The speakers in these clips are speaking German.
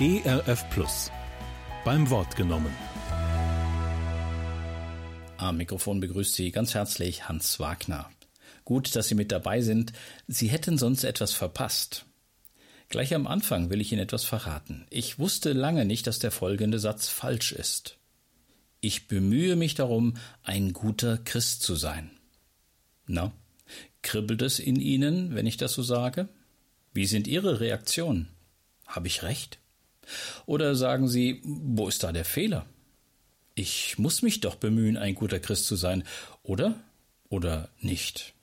ERF Plus. Beim Wort genommen. Am Mikrofon begrüßt Sie ganz herzlich Hans Wagner. Gut, dass Sie mit dabei sind. Sie hätten sonst etwas verpasst. Gleich am Anfang will ich Ihnen etwas verraten. Ich wusste lange nicht, dass der folgende Satz falsch ist. Ich bemühe mich darum, ein guter Christ zu sein. Na, kribbelt es in Ihnen, wenn ich das so sage? Wie sind Ihre Reaktionen? Habe ich recht? Oder sagen Sie, wo ist da der Fehler? Ich muss mich doch bemühen, ein guter Christ zu sein, oder? Oder nicht?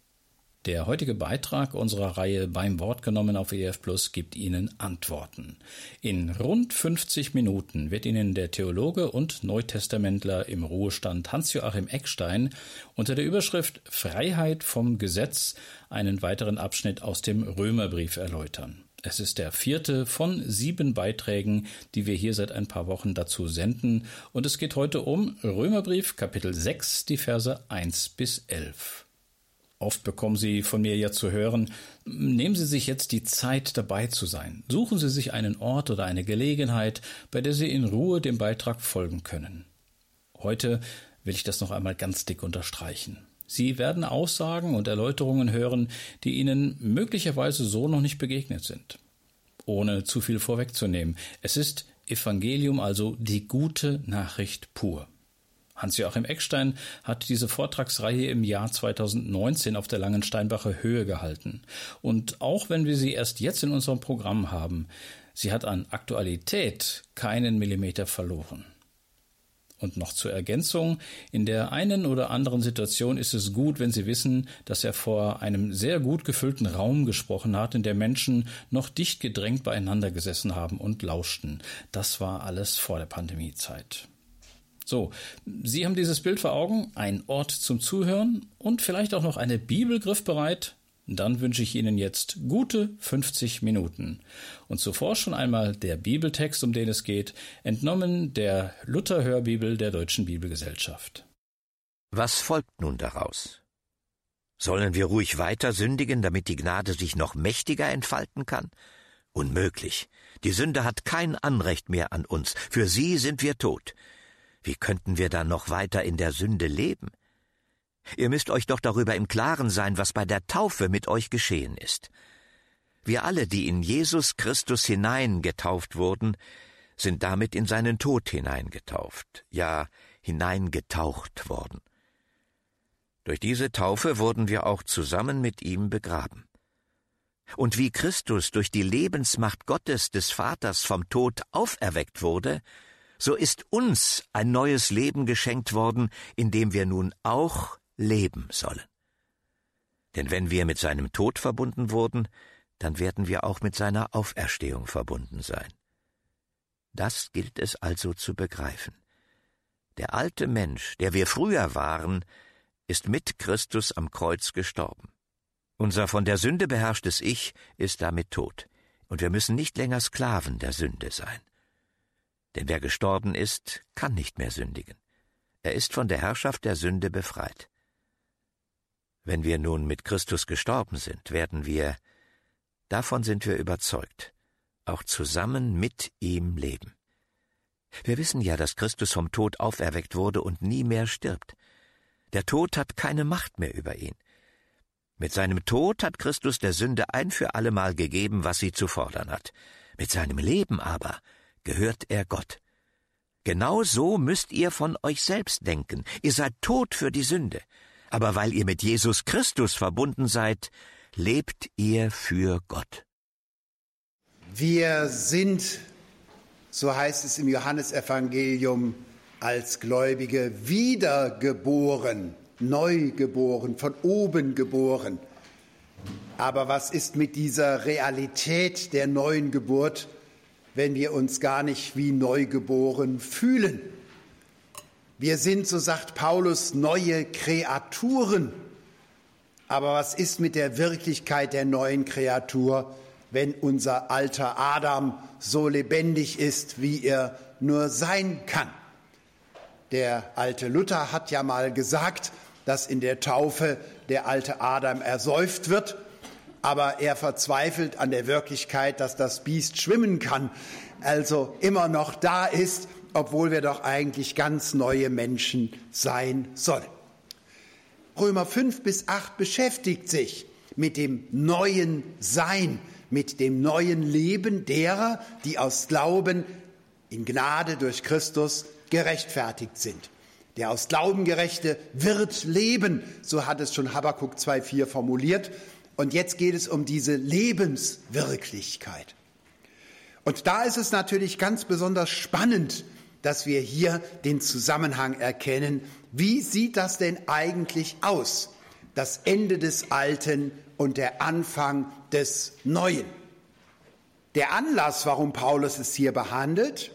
Der heutige Beitrag unserer Reihe beim Wort genommen auf EF Plus gibt Ihnen Antworten. In rund 50 Minuten wird Ihnen der Theologe und Neutestamentler im Ruhestand Hans-Joachim Eckstein unter der Überschrift Freiheit vom Gesetz einen weiteren Abschnitt aus dem Römerbrief erläutern. Es ist der vierte von sieben Beiträgen, die wir hier seit ein paar Wochen dazu senden, und es geht heute um Römerbrief Kapitel 6, die Verse 1 bis 11. Oft bekommen Sie von mir ja zu hören, nehmen Sie sich jetzt die Zeit dabei zu sein. Suchen Sie sich einen Ort oder eine Gelegenheit, bei der Sie in Ruhe dem Beitrag folgen können. Heute will ich das noch einmal ganz dick unterstreichen. Sie werden Aussagen und Erläuterungen hören, die Ihnen möglicherweise so noch nicht begegnet sind. Ohne zu viel vorwegzunehmen, es ist Evangelium, also die gute Nachricht pur. Hans-Joachim Eckstein hat diese Vortragsreihe im Jahr 2019 auf der Langensteinbacher Höhe gehalten. Und auch wenn wir sie erst jetzt in unserem Programm haben, sie hat an Aktualität keinen Millimeter verloren. Und noch zur Ergänzung, in der einen oder anderen Situation ist es gut, wenn Sie wissen, dass er vor einem sehr gut gefüllten Raum gesprochen hat, in der Menschen noch dicht gedrängt beieinander gesessen haben und lauschten. Das war alles vor der Pandemiezeit. So, Sie haben dieses Bild vor Augen, ein Ort zum Zuhören und vielleicht auch noch eine Bibel griffbereit. Dann wünsche ich Ihnen jetzt gute 50 Minuten. Und zuvor schon einmal der Bibeltext, um den es geht, entnommen der Luther-Hörbibel der Deutschen Bibelgesellschaft. Was folgt nun daraus? Sollen wir ruhig weiter sündigen, damit die Gnade sich noch mächtiger entfalten kann? Unmöglich. Die Sünde hat kein Anrecht mehr an uns. Für sie sind wir tot. Wie könnten wir dann noch weiter in der Sünde leben? Ihr müsst euch doch darüber im Klaren sein, was bei der Taufe mit euch geschehen ist. Wir alle, die in Jesus Christus hineingetauft wurden, sind damit in seinen Tod hineingetauft, ja hineingetaucht worden. Durch diese Taufe wurden wir auch zusammen mit ihm begraben. Und wie Christus durch die Lebensmacht Gottes des Vaters vom Tod auferweckt wurde, so ist uns ein neues Leben geschenkt worden, in dem wir nun auch leben sollen. Denn wenn wir mit seinem Tod verbunden wurden, dann werden wir auch mit seiner Auferstehung verbunden sein. Das gilt es also zu begreifen. Der alte Mensch, der wir früher waren, ist mit Christus am Kreuz gestorben. Unser von der Sünde beherrschtes Ich ist damit tot, und wir müssen nicht länger Sklaven der Sünde sein. Denn wer gestorben ist, kann nicht mehr sündigen. Er ist von der Herrschaft der Sünde befreit. Wenn wir nun mit Christus gestorben sind, werden wir, davon sind wir überzeugt, auch zusammen mit ihm leben. Wir wissen ja, dass Christus vom Tod auferweckt wurde und nie mehr stirbt. Der Tod hat keine Macht mehr über ihn. Mit seinem Tod hat Christus der Sünde ein für allemal gegeben, was sie zu fordern hat. Mit seinem Leben aber gehört er Gott. Genau so müsst ihr von euch selbst denken. Ihr seid tot für die Sünde. Aber weil ihr mit Jesus Christus verbunden seid, lebt ihr für Gott. Wir sind, so heißt es im Johannesevangelium, als Gläubige wiedergeboren, neu geboren, von oben geboren. Aber was ist mit dieser Realität der neuen Geburt? wenn wir uns gar nicht wie neugeboren fühlen. Wir sind, so sagt Paulus, neue Kreaturen. Aber was ist mit der Wirklichkeit der neuen Kreatur, wenn unser alter Adam so lebendig ist, wie er nur sein kann? Der alte Luther hat ja mal gesagt, dass in der Taufe der alte Adam ersäuft wird aber er verzweifelt an der Wirklichkeit, dass das Biest schwimmen kann, also immer noch da ist, obwohl wir doch eigentlich ganz neue Menschen sein sollen. Römer 5 bis 8 beschäftigt sich mit dem neuen Sein, mit dem neuen Leben derer, die aus Glauben in Gnade durch Christus gerechtfertigt sind. Der aus Glauben gerechte wird leben, so hat es schon Habakkuk 2,4 formuliert. Und jetzt geht es um diese Lebenswirklichkeit. Und da ist es natürlich ganz besonders spannend, dass wir hier den Zusammenhang erkennen. Wie sieht das denn eigentlich aus? Das Ende des Alten und der Anfang des Neuen. Der Anlass, warum Paulus es hier behandelt,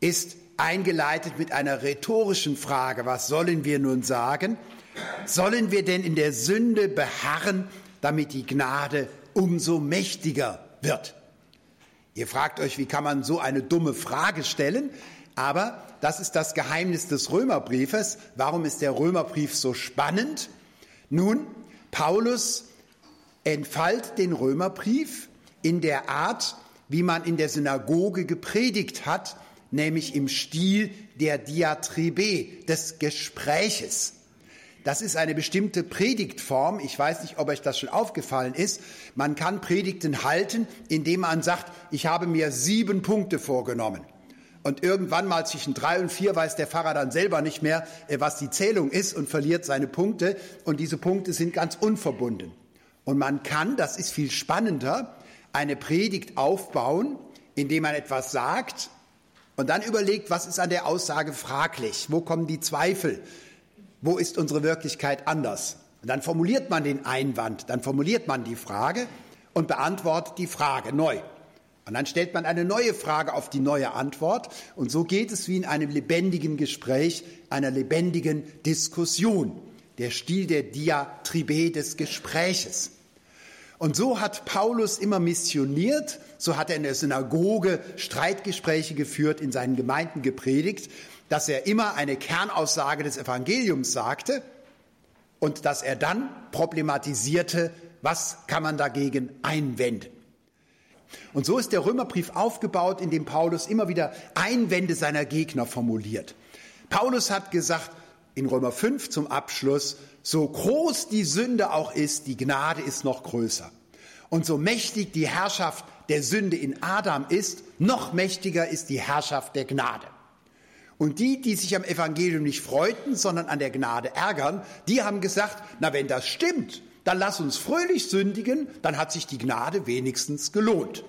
ist eingeleitet mit einer rhetorischen Frage. Was sollen wir nun sagen? Sollen wir denn in der Sünde beharren, damit die Gnade umso mächtiger wird? Ihr fragt euch, wie kann man so eine dumme Frage stellen? Aber das ist das Geheimnis des Römerbriefes. Warum ist der Römerbrief so spannend? Nun, Paulus entfaltet den Römerbrief in der Art, wie man in der Synagoge gepredigt hat, nämlich im Stil der Diatribe, des Gespräches. Das ist eine bestimmte Predigtform. Ich weiß nicht, ob euch das schon aufgefallen ist. Man kann Predigten halten, indem man sagt, ich habe mir sieben Punkte vorgenommen. Und irgendwann mal zwischen drei und vier weiß der Pfarrer dann selber nicht mehr, äh, was die Zählung ist und verliert seine Punkte. Und diese Punkte sind ganz unverbunden. Und man kann, das ist viel spannender, eine Predigt aufbauen, indem man etwas sagt und dann überlegt, was ist an der Aussage fraglich? Wo kommen die Zweifel? Wo ist unsere Wirklichkeit anders? Und dann formuliert man den Einwand, dann formuliert man die Frage und beantwortet die Frage neu. Und dann stellt man eine neue Frage auf die neue Antwort. Und so geht es wie in einem lebendigen Gespräch, einer lebendigen Diskussion. Der Stil der Diatribe des Gespräches. Und so hat Paulus immer missioniert, so hat er in der Synagoge Streitgespräche geführt, in seinen Gemeinden gepredigt, dass er immer eine Kernaussage des Evangeliums sagte und dass er dann problematisierte, was kann man dagegen einwenden. Und so ist der Römerbrief aufgebaut, in dem Paulus immer wieder Einwände seiner Gegner formuliert. Paulus hat gesagt, in Römer 5 zum Abschluss, so groß die Sünde auch ist, die Gnade ist noch größer. Und so mächtig die Herrschaft der Sünde in Adam ist, noch mächtiger ist die Herrschaft der Gnade. Und die, die sich am Evangelium nicht freuten, sondern an der Gnade ärgern, die haben gesagt, na wenn das stimmt, dann lass uns fröhlich sündigen, dann hat sich die Gnade wenigstens gelohnt.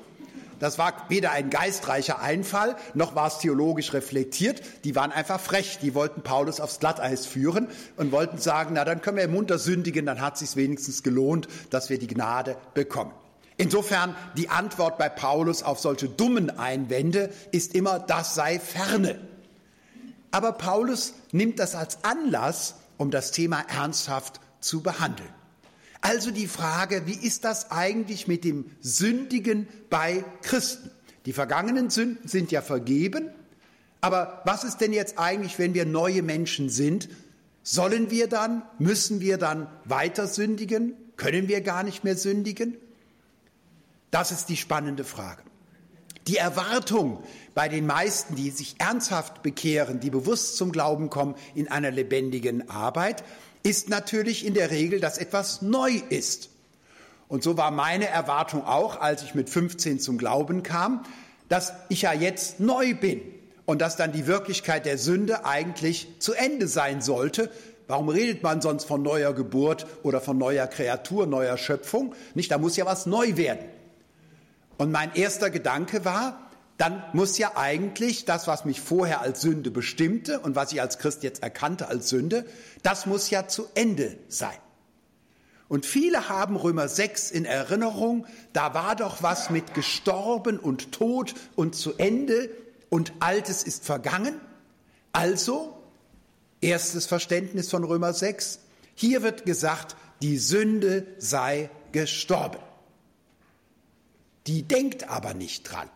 Das war weder ein geistreicher Einfall, noch war es theologisch reflektiert. Die waren einfach frech. Die wollten Paulus aufs Glatteis führen und wollten sagen, na dann können wir munter sündigen, dann hat es sich wenigstens gelohnt, dass wir die Gnade bekommen. Insofern die Antwort bei Paulus auf solche dummen Einwände ist immer, das sei ferne. Aber Paulus nimmt das als Anlass, um das Thema ernsthaft zu behandeln. Also die Frage, wie ist das eigentlich mit dem Sündigen bei Christen? Die vergangenen Sünden sind ja vergeben, aber was ist denn jetzt eigentlich, wenn wir neue Menschen sind? Sollen wir dann, müssen wir dann weiter sündigen? Können wir gar nicht mehr sündigen? Das ist die spannende Frage. Die Erwartung bei den meisten, die sich ernsthaft bekehren, die bewusst zum Glauben kommen in einer lebendigen Arbeit, ist natürlich in der Regel, dass etwas neu ist. Und so war meine Erwartung auch, als ich mit 15 zum Glauben kam, dass ich ja jetzt neu bin und dass dann die Wirklichkeit der Sünde eigentlich zu Ende sein sollte. Warum redet man sonst von neuer Geburt oder von neuer Kreatur, neuer Schöpfung? Nicht, da muss ja was neu werden. Und mein erster Gedanke war, dann muss ja eigentlich das, was mich vorher als Sünde bestimmte und was ich als Christ jetzt erkannte als Sünde, das muss ja zu Ende sein. Und viele haben Römer 6 in Erinnerung, da war doch was mit gestorben und tot und zu Ende und Altes ist vergangen. Also, erstes Verständnis von Römer 6, hier wird gesagt, die Sünde sei gestorben. Die denkt aber nicht dran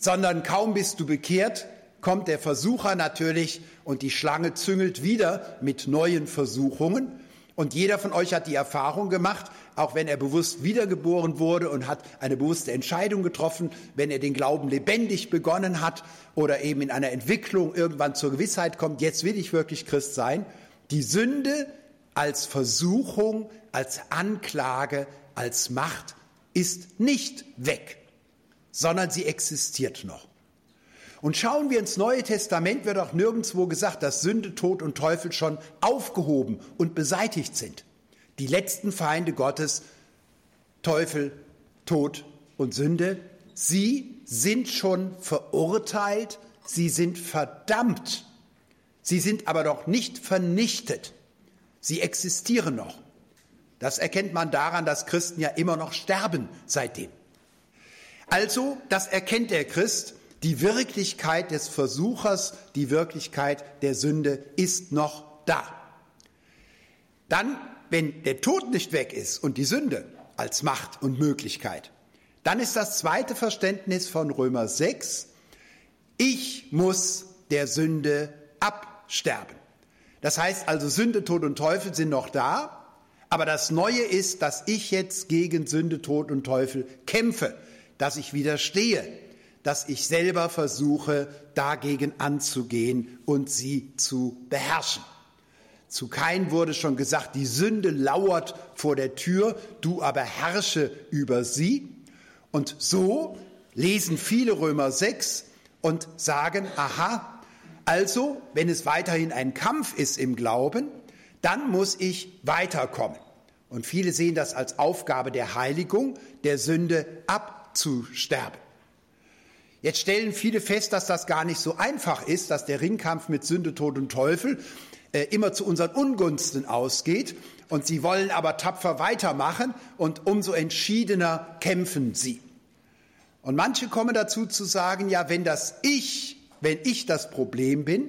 sondern kaum bist du bekehrt, kommt der Versucher natürlich und die Schlange züngelt wieder mit neuen Versuchungen. Und jeder von euch hat die Erfahrung gemacht, auch wenn er bewusst wiedergeboren wurde und hat eine bewusste Entscheidung getroffen, wenn er den Glauben lebendig begonnen hat oder eben in einer Entwicklung irgendwann zur Gewissheit kommt, jetzt will ich wirklich Christ sein, die Sünde als Versuchung, als Anklage, als Macht ist nicht weg, sondern sie existiert noch. Und schauen wir ins Neue Testament, wird auch nirgendwo gesagt, dass Sünde, Tod und Teufel schon aufgehoben und beseitigt sind. Die letzten Feinde Gottes, Teufel, Tod und Sünde, sie sind schon verurteilt, sie sind verdammt, sie sind aber doch nicht vernichtet. Sie existieren noch. Das erkennt man daran, dass Christen ja immer noch sterben seitdem. Also, das erkennt der Christ, die Wirklichkeit des Versuchers, die Wirklichkeit der Sünde ist noch da. Dann, wenn der Tod nicht weg ist und die Sünde als Macht und Möglichkeit, dann ist das zweite Verständnis von Römer 6, ich muss der Sünde absterben. Das heißt also, Sünde, Tod und Teufel sind noch da, aber das Neue ist, dass ich jetzt gegen Sünde, Tod und Teufel kämpfe, dass ich widerstehe, dass ich selber versuche, dagegen anzugehen und sie zu beherrschen. Zu Kain wurde schon gesagt, die Sünde lauert vor der Tür, du aber herrsche über sie. Und so lesen viele Römer 6 und sagen, aha, also, wenn es weiterhin ein Kampf ist im Glauben, dann muss ich weiterkommen. Und viele sehen das als Aufgabe der Heiligung, der Sünde abzusterben. Jetzt stellen viele fest, dass das gar nicht so einfach ist, dass der Ringkampf mit Sünde, Tod und Teufel äh, immer zu unseren Ungunsten ausgeht. Und sie wollen aber tapfer weitermachen und umso entschiedener kämpfen sie. Und manche kommen dazu zu sagen, ja, wenn das ich, wenn ich das Problem bin,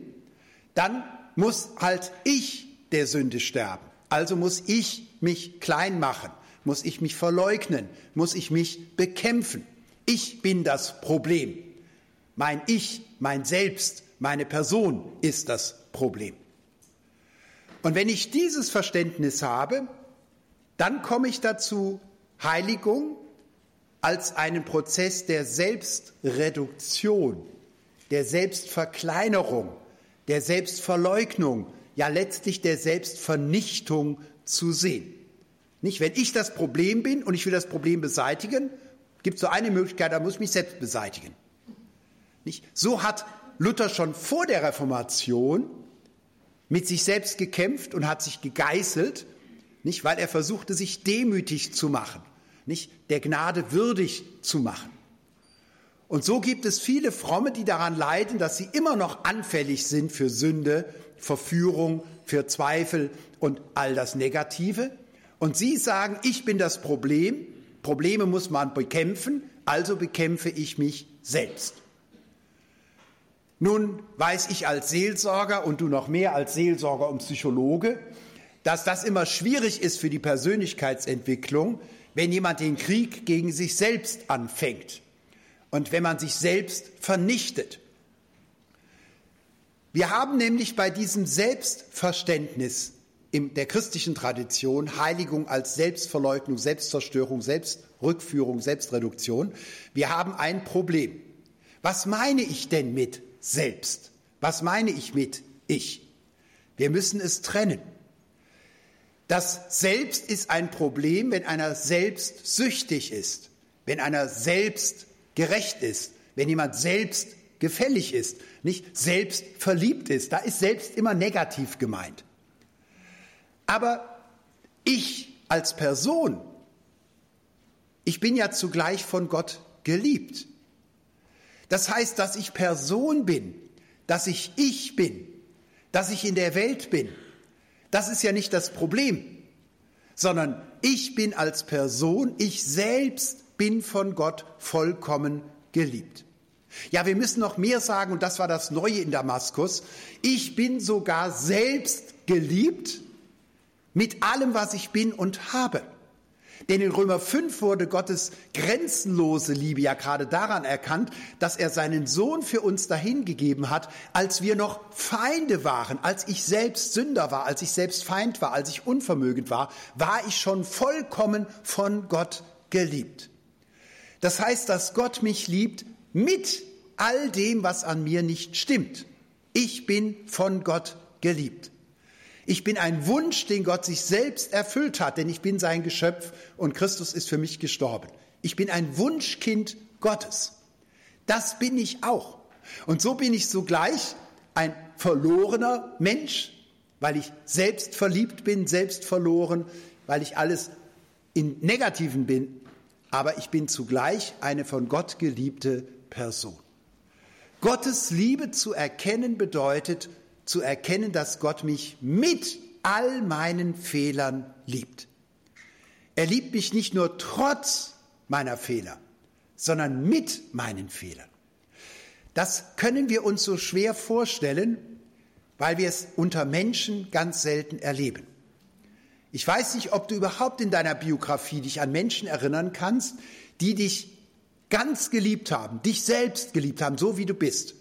dann muss halt ich der Sünde sterben. Also muss ich mich klein machen, muss ich mich verleugnen, muss ich mich bekämpfen. Ich bin das Problem. Mein Ich, mein Selbst, meine Person ist das Problem. Und wenn ich dieses Verständnis habe, dann komme ich dazu, Heiligung als einen Prozess der Selbstreduktion, der Selbstverkleinerung, der Selbstverleugnung, ja letztlich der Selbstvernichtung zu sehen. Nicht, wenn ich das Problem bin und ich will das Problem beseitigen, gibt es so eine Möglichkeit, da muss ich mich selbst beseitigen. Nicht? So hat Luther schon vor der Reformation mit sich selbst gekämpft und hat sich gegeißelt, nicht, weil er versuchte, sich demütig zu machen, nicht, der Gnade würdig zu machen. Und so gibt es viele Fromme, die daran leiden, dass sie immer noch anfällig sind für Sünde, Verführung, für Zweifel und all das Negative. Und sie sagen, ich bin das Problem, Probleme muss man bekämpfen, also bekämpfe ich mich selbst. Nun weiß ich als Seelsorger und du noch mehr als Seelsorger und Psychologe, dass das immer schwierig ist für die Persönlichkeitsentwicklung, wenn jemand den Krieg gegen sich selbst anfängt und wenn man sich selbst vernichtet. Wir haben nämlich bei diesem Selbstverständnis in der christlichen Tradition Heiligung als Selbstverleugnung, Selbstzerstörung, Selbstrückführung, Selbstreduktion. Wir haben ein Problem. Was meine ich denn mit selbst? Was meine ich mit ich? Wir müssen es trennen. Das Selbst ist ein Problem, wenn einer selbst süchtig ist, wenn einer selbst gerecht ist, wenn jemand selbst gefällig ist, nicht selbst verliebt ist. Da ist selbst immer negativ gemeint. Aber ich als Person, ich bin ja zugleich von Gott geliebt. Das heißt, dass ich Person bin, dass ich ich bin, dass ich in der Welt bin. Das ist ja nicht das Problem, sondern ich bin als Person, ich selbst bin von Gott vollkommen geliebt. Ja, wir müssen noch mehr sagen, und das war das Neue in Damaskus. Ich bin sogar selbst geliebt mit allem, was ich bin und habe. Denn in Römer 5 wurde Gottes grenzenlose Liebe ja gerade daran erkannt, dass er seinen Sohn für uns dahingegeben hat, als wir noch Feinde waren, als ich selbst Sünder war, als ich selbst Feind war, als ich unvermögend war, war ich schon vollkommen von Gott geliebt. Das heißt, dass Gott mich liebt mit all dem, was an mir nicht stimmt. Ich bin von Gott geliebt. Ich bin ein Wunsch, den Gott sich selbst erfüllt hat, denn ich bin sein Geschöpf und Christus ist für mich gestorben. Ich bin ein Wunschkind Gottes. Das bin ich auch. Und so bin ich sogleich ein verlorener Mensch, weil ich selbst verliebt bin, selbst verloren, weil ich alles in Negativen bin, aber ich bin zugleich eine von Gott geliebte Person. Gottes Liebe zu erkennen bedeutet, zu erkennen, dass Gott mich mit all meinen Fehlern liebt. Er liebt mich nicht nur trotz meiner Fehler, sondern mit meinen Fehlern. Das können wir uns so schwer vorstellen, weil wir es unter Menschen ganz selten erleben. Ich weiß nicht, ob du überhaupt in deiner Biografie dich an Menschen erinnern kannst, die dich ganz geliebt haben, dich selbst geliebt haben, so wie du bist.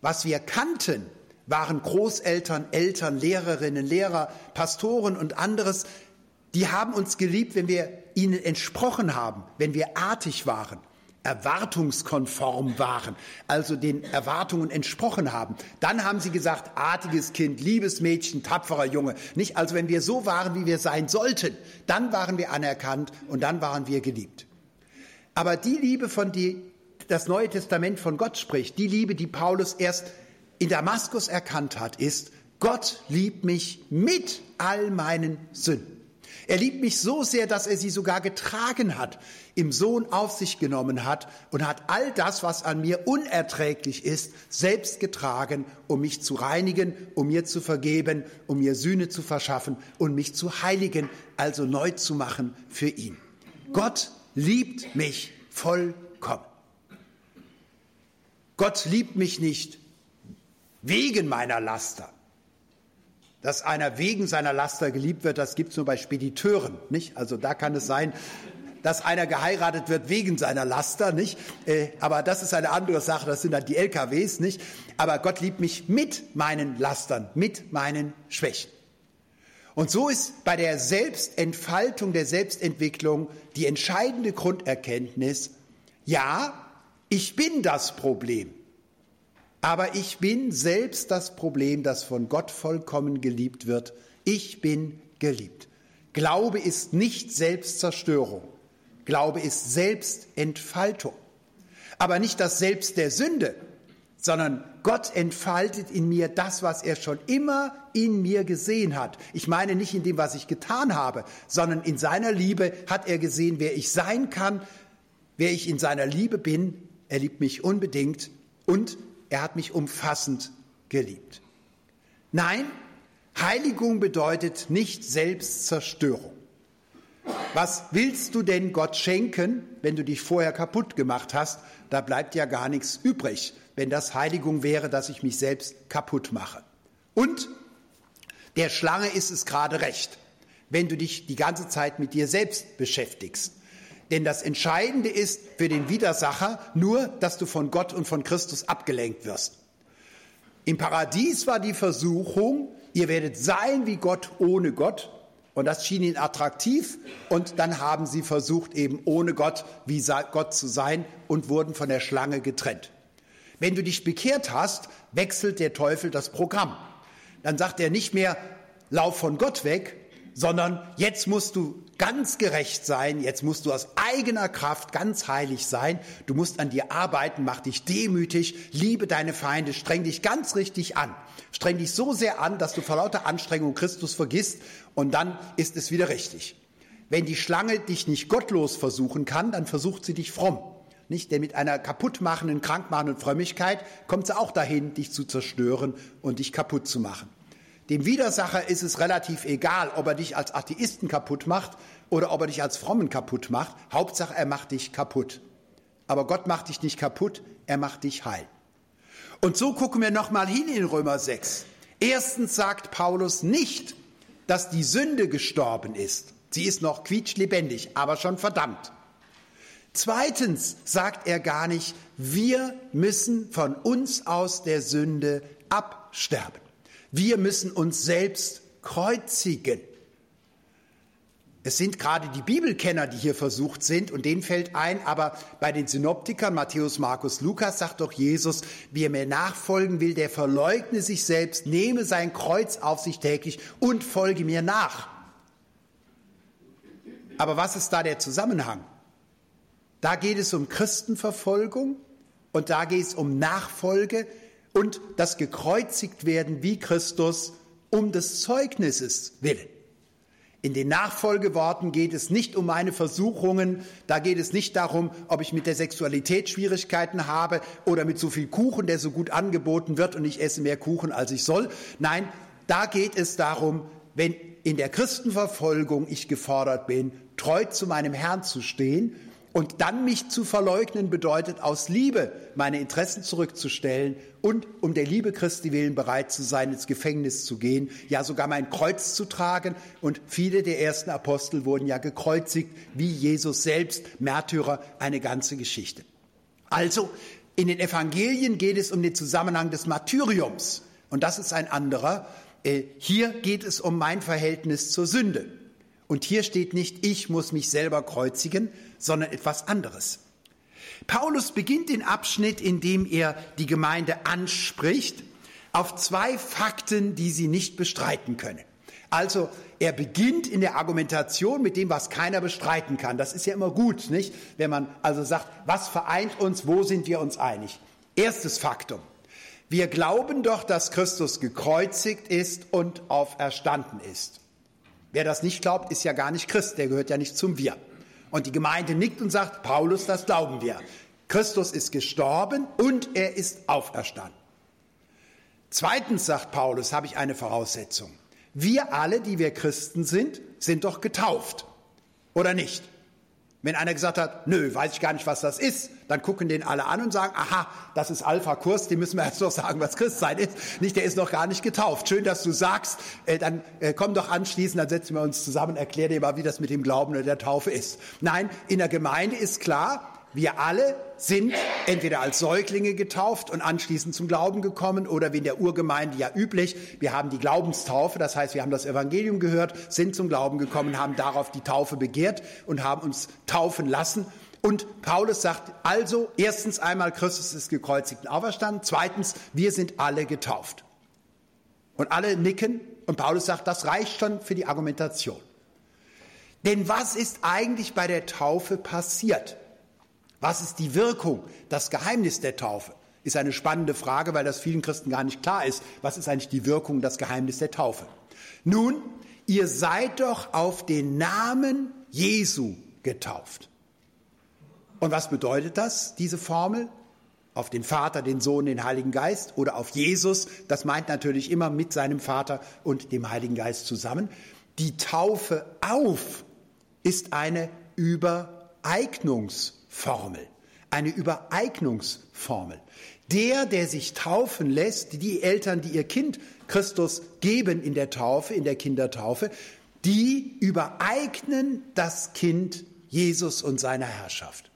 Was wir kannten, waren Großeltern, Eltern, Lehrerinnen, Lehrer, Pastoren und anderes, die haben uns geliebt, wenn wir ihnen entsprochen haben, wenn wir artig waren, erwartungskonform waren, also den Erwartungen entsprochen haben. Dann haben sie gesagt, artiges Kind, liebes Mädchen, tapferer Junge. Nicht also, wenn wir so waren, wie wir sein sollten, dann waren wir anerkannt und dann waren wir geliebt. Aber die Liebe, von die das Neue Testament von Gott spricht, die Liebe, die Paulus erst in Damaskus erkannt hat, ist, Gott liebt mich mit all meinen Sünden. Er liebt mich so sehr, dass er sie sogar getragen hat, im Sohn auf sich genommen hat und hat all das, was an mir unerträglich ist, selbst getragen, um mich zu reinigen, um mir zu vergeben, um mir Sühne zu verschaffen und mich zu heiligen, also neu zu machen für ihn. Gott liebt mich vollkommen. Gott liebt mich nicht wegen meiner Laster. Dass einer wegen seiner Laster geliebt wird, das gibt es nur bei Spediteuren, nicht? Also da kann es sein, dass einer geheiratet wird wegen seiner Laster, nicht? Äh, aber das ist eine andere Sache, das sind dann die LKWs, nicht? Aber Gott liebt mich mit meinen Lastern, mit meinen Schwächen. Und so ist bei der Selbstentfaltung, der Selbstentwicklung die entscheidende Grunderkenntnis, ja, ich bin das Problem. Aber ich bin selbst das Problem, das von Gott vollkommen geliebt wird. Ich bin geliebt. Glaube ist nicht Selbstzerstörung. Glaube ist Selbstentfaltung. Aber nicht das Selbst der Sünde, sondern Gott entfaltet in mir das, was er schon immer in mir gesehen hat. Ich meine nicht in dem, was ich getan habe, sondern in seiner Liebe hat er gesehen, wer ich sein kann, wer ich in seiner Liebe bin. Er liebt mich unbedingt und er hat mich umfassend geliebt. Nein, Heiligung bedeutet nicht Selbstzerstörung. Was willst du denn Gott schenken, wenn du dich vorher kaputt gemacht hast? Da bleibt ja gar nichts übrig, wenn das Heiligung wäre, dass ich mich selbst kaputt mache. Und der Schlange ist es gerade recht, wenn du dich die ganze Zeit mit dir selbst beschäftigst. Denn das Entscheidende ist für den Widersacher nur, dass du von Gott und von Christus abgelenkt wirst. Im Paradies war die Versuchung, ihr werdet sein wie Gott ohne Gott. Und das schien ihnen attraktiv. Und dann haben sie versucht, eben ohne Gott wie Gott zu sein und wurden von der Schlange getrennt. Wenn du dich bekehrt hast, wechselt der Teufel das Programm. Dann sagt er nicht mehr, lauf von Gott weg, sondern jetzt musst du ganz gerecht sein, jetzt musst du aus eigener Kraft ganz heilig sein, du musst an dir arbeiten, mach dich demütig, liebe deine Feinde, streng dich ganz richtig an. Streng dich so sehr an, dass du vor lauter Anstrengung Christus vergisst und dann ist es wieder richtig. Wenn die Schlange dich nicht gottlos versuchen kann, dann versucht sie dich fromm. Nicht? Denn mit einer kaputtmachenden, krankmachenden Frömmigkeit kommt sie auch dahin, dich zu zerstören und dich kaputt zu machen. Dem Widersacher ist es relativ egal, ob er dich als Atheisten kaputt macht oder ob er dich als Frommen kaputt macht. Hauptsache, er macht dich kaputt. Aber Gott macht dich nicht kaputt, er macht dich heil. Und so gucken wir nochmal hin in Römer 6. Erstens sagt Paulus nicht, dass die Sünde gestorben ist, Sie ist noch quietschlebendig, aber schon verdammt. Zweitens sagt er gar nicht, wir müssen von uns aus der Sünde absterben. Wir müssen uns selbst kreuzigen. Es sind gerade die Bibelkenner, die hier versucht sind, und denen fällt ein, aber bei den Synoptikern Matthäus, Markus, Lukas sagt doch Jesus, wer mir nachfolgen will, der verleugne sich selbst, nehme sein Kreuz auf sich täglich und folge mir nach. Aber was ist da der Zusammenhang? Da geht es um Christenverfolgung und da geht es um Nachfolge und das gekreuzigt werden wie Christus um des Zeugnisses willen. In den Nachfolgeworten geht es nicht um meine Versuchungen, da geht es nicht darum, ob ich mit der Sexualität Schwierigkeiten habe oder mit so viel Kuchen, der so gut angeboten wird und ich esse mehr Kuchen, als ich soll. Nein, da geht es darum, wenn in der Christenverfolgung ich gefordert bin, treu zu meinem Herrn zu stehen und dann mich zu verleugnen bedeutet, aus Liebe meine Interessen zurückzustellen und um der Liebe Christi willen bereit zu sein, ins Gefängnis zu gehen, ja sogar mein Kreuz zu tragen. Und viele der ersten Apostel wurden ja gekreuzigt, wie Jesus selbst, Märtyrer, eine ganze Geschichte. Also, in den Evangelien geht es um den Zusammenhang des Martyriums. Und das ist ein anderer. Äh, hier geht es um mein Verhältnis zur Sünde. Und hier steht nicht, ich muss mich selber kreuzigen, sondern etwas anderes. Paulus beginnt den Abschnitt, in dem er die Gemeinde anspricht, auf zwei Fakten, die sie nicht bestreiten können. Also er beginnt in der Argumentation mit dem, was keiner bestreiten kann. Das ist ja immer gut, nicht? Wenn man also sagt, was vereint uns, wo sind wir uns einig? Erstes Faktum. Wir glauben doch, dass Christus gekreuzigt ist und auferstanden ist. Wer das nicht glaubt, ist ja gar nicht Christ, der gehört ja nicht zum Wir. Und die Gemeinde nickt und sagt, Paulus, das glauben wir. Christus ist gestorben und er ist auferstanden. Zweitens sagt Paulus, habe ich eine Voraussetzung. Wir alle, die wir Christen sind, sind doch getauft. Oder nicht? Wenn einer gesagt hat, nö, weiß ich gar nicht, was das ist, dann gucken den alle an und sagen, aha, das ist Alpha-Kurs, dem müssen wir jetzt noch sagen, was Christsein ist. Nicht, der ist noch gar nicht getauft. Schön, dass du sagst, äh, dann äh, komm doch anschließend, dann setzen wir uns zusammen, erklär dir mal, wie das mit dem Glauben oder der Taufe ist. Nein, in der Gemeinde ist klar, wir alle sind entweder als Säuglinge getauft und anschließend zum Glauben gekommen oder wie in der Urgemeinde ja üblich, wir haben die Glaubenstaufe, das heißt, wir haben das Evangelium gehört, sind zum Glauben gekommen, haben darauf die Taufe begehrt und haben uns taufen lassen. Und Paulus sagt also, erstens einmal, Christus ist gekreuzigt und auferstanden, zweitens, wir sind alle getauft. Und alle nicken und Paulus sagt, das reicht schon für die Argumentation. Denn was ist eigentlich bei der Taufe passiert? Was ist die Wirkung, das Geheimnis der Taufe? Ist eine spannende Frage, weil das vielen Christen gar nicht klar ist. Was ist eigentlich die Wirkung, das Geheimnis der Taufe? Nun, ihr seid doch auf den Namen Jesu getauft. Und was bedeutet das, diese Formel? Auf den Vater, den Sohn, den Heiligen Geist oder auf Jesus? Das meint natürlich immer mit seinem Vater und dem Heiligen Geist zusammen. Die Taufe auf ist eine Übereignungsformel. Formel, eine Übereignungsformel. Der, der sich taufen lässt, die Eltern, die ihr Kind Christus geben in der Taufe, in der Kindertaufe, die übereignen das Kind Jesus und seiner Herrschaft.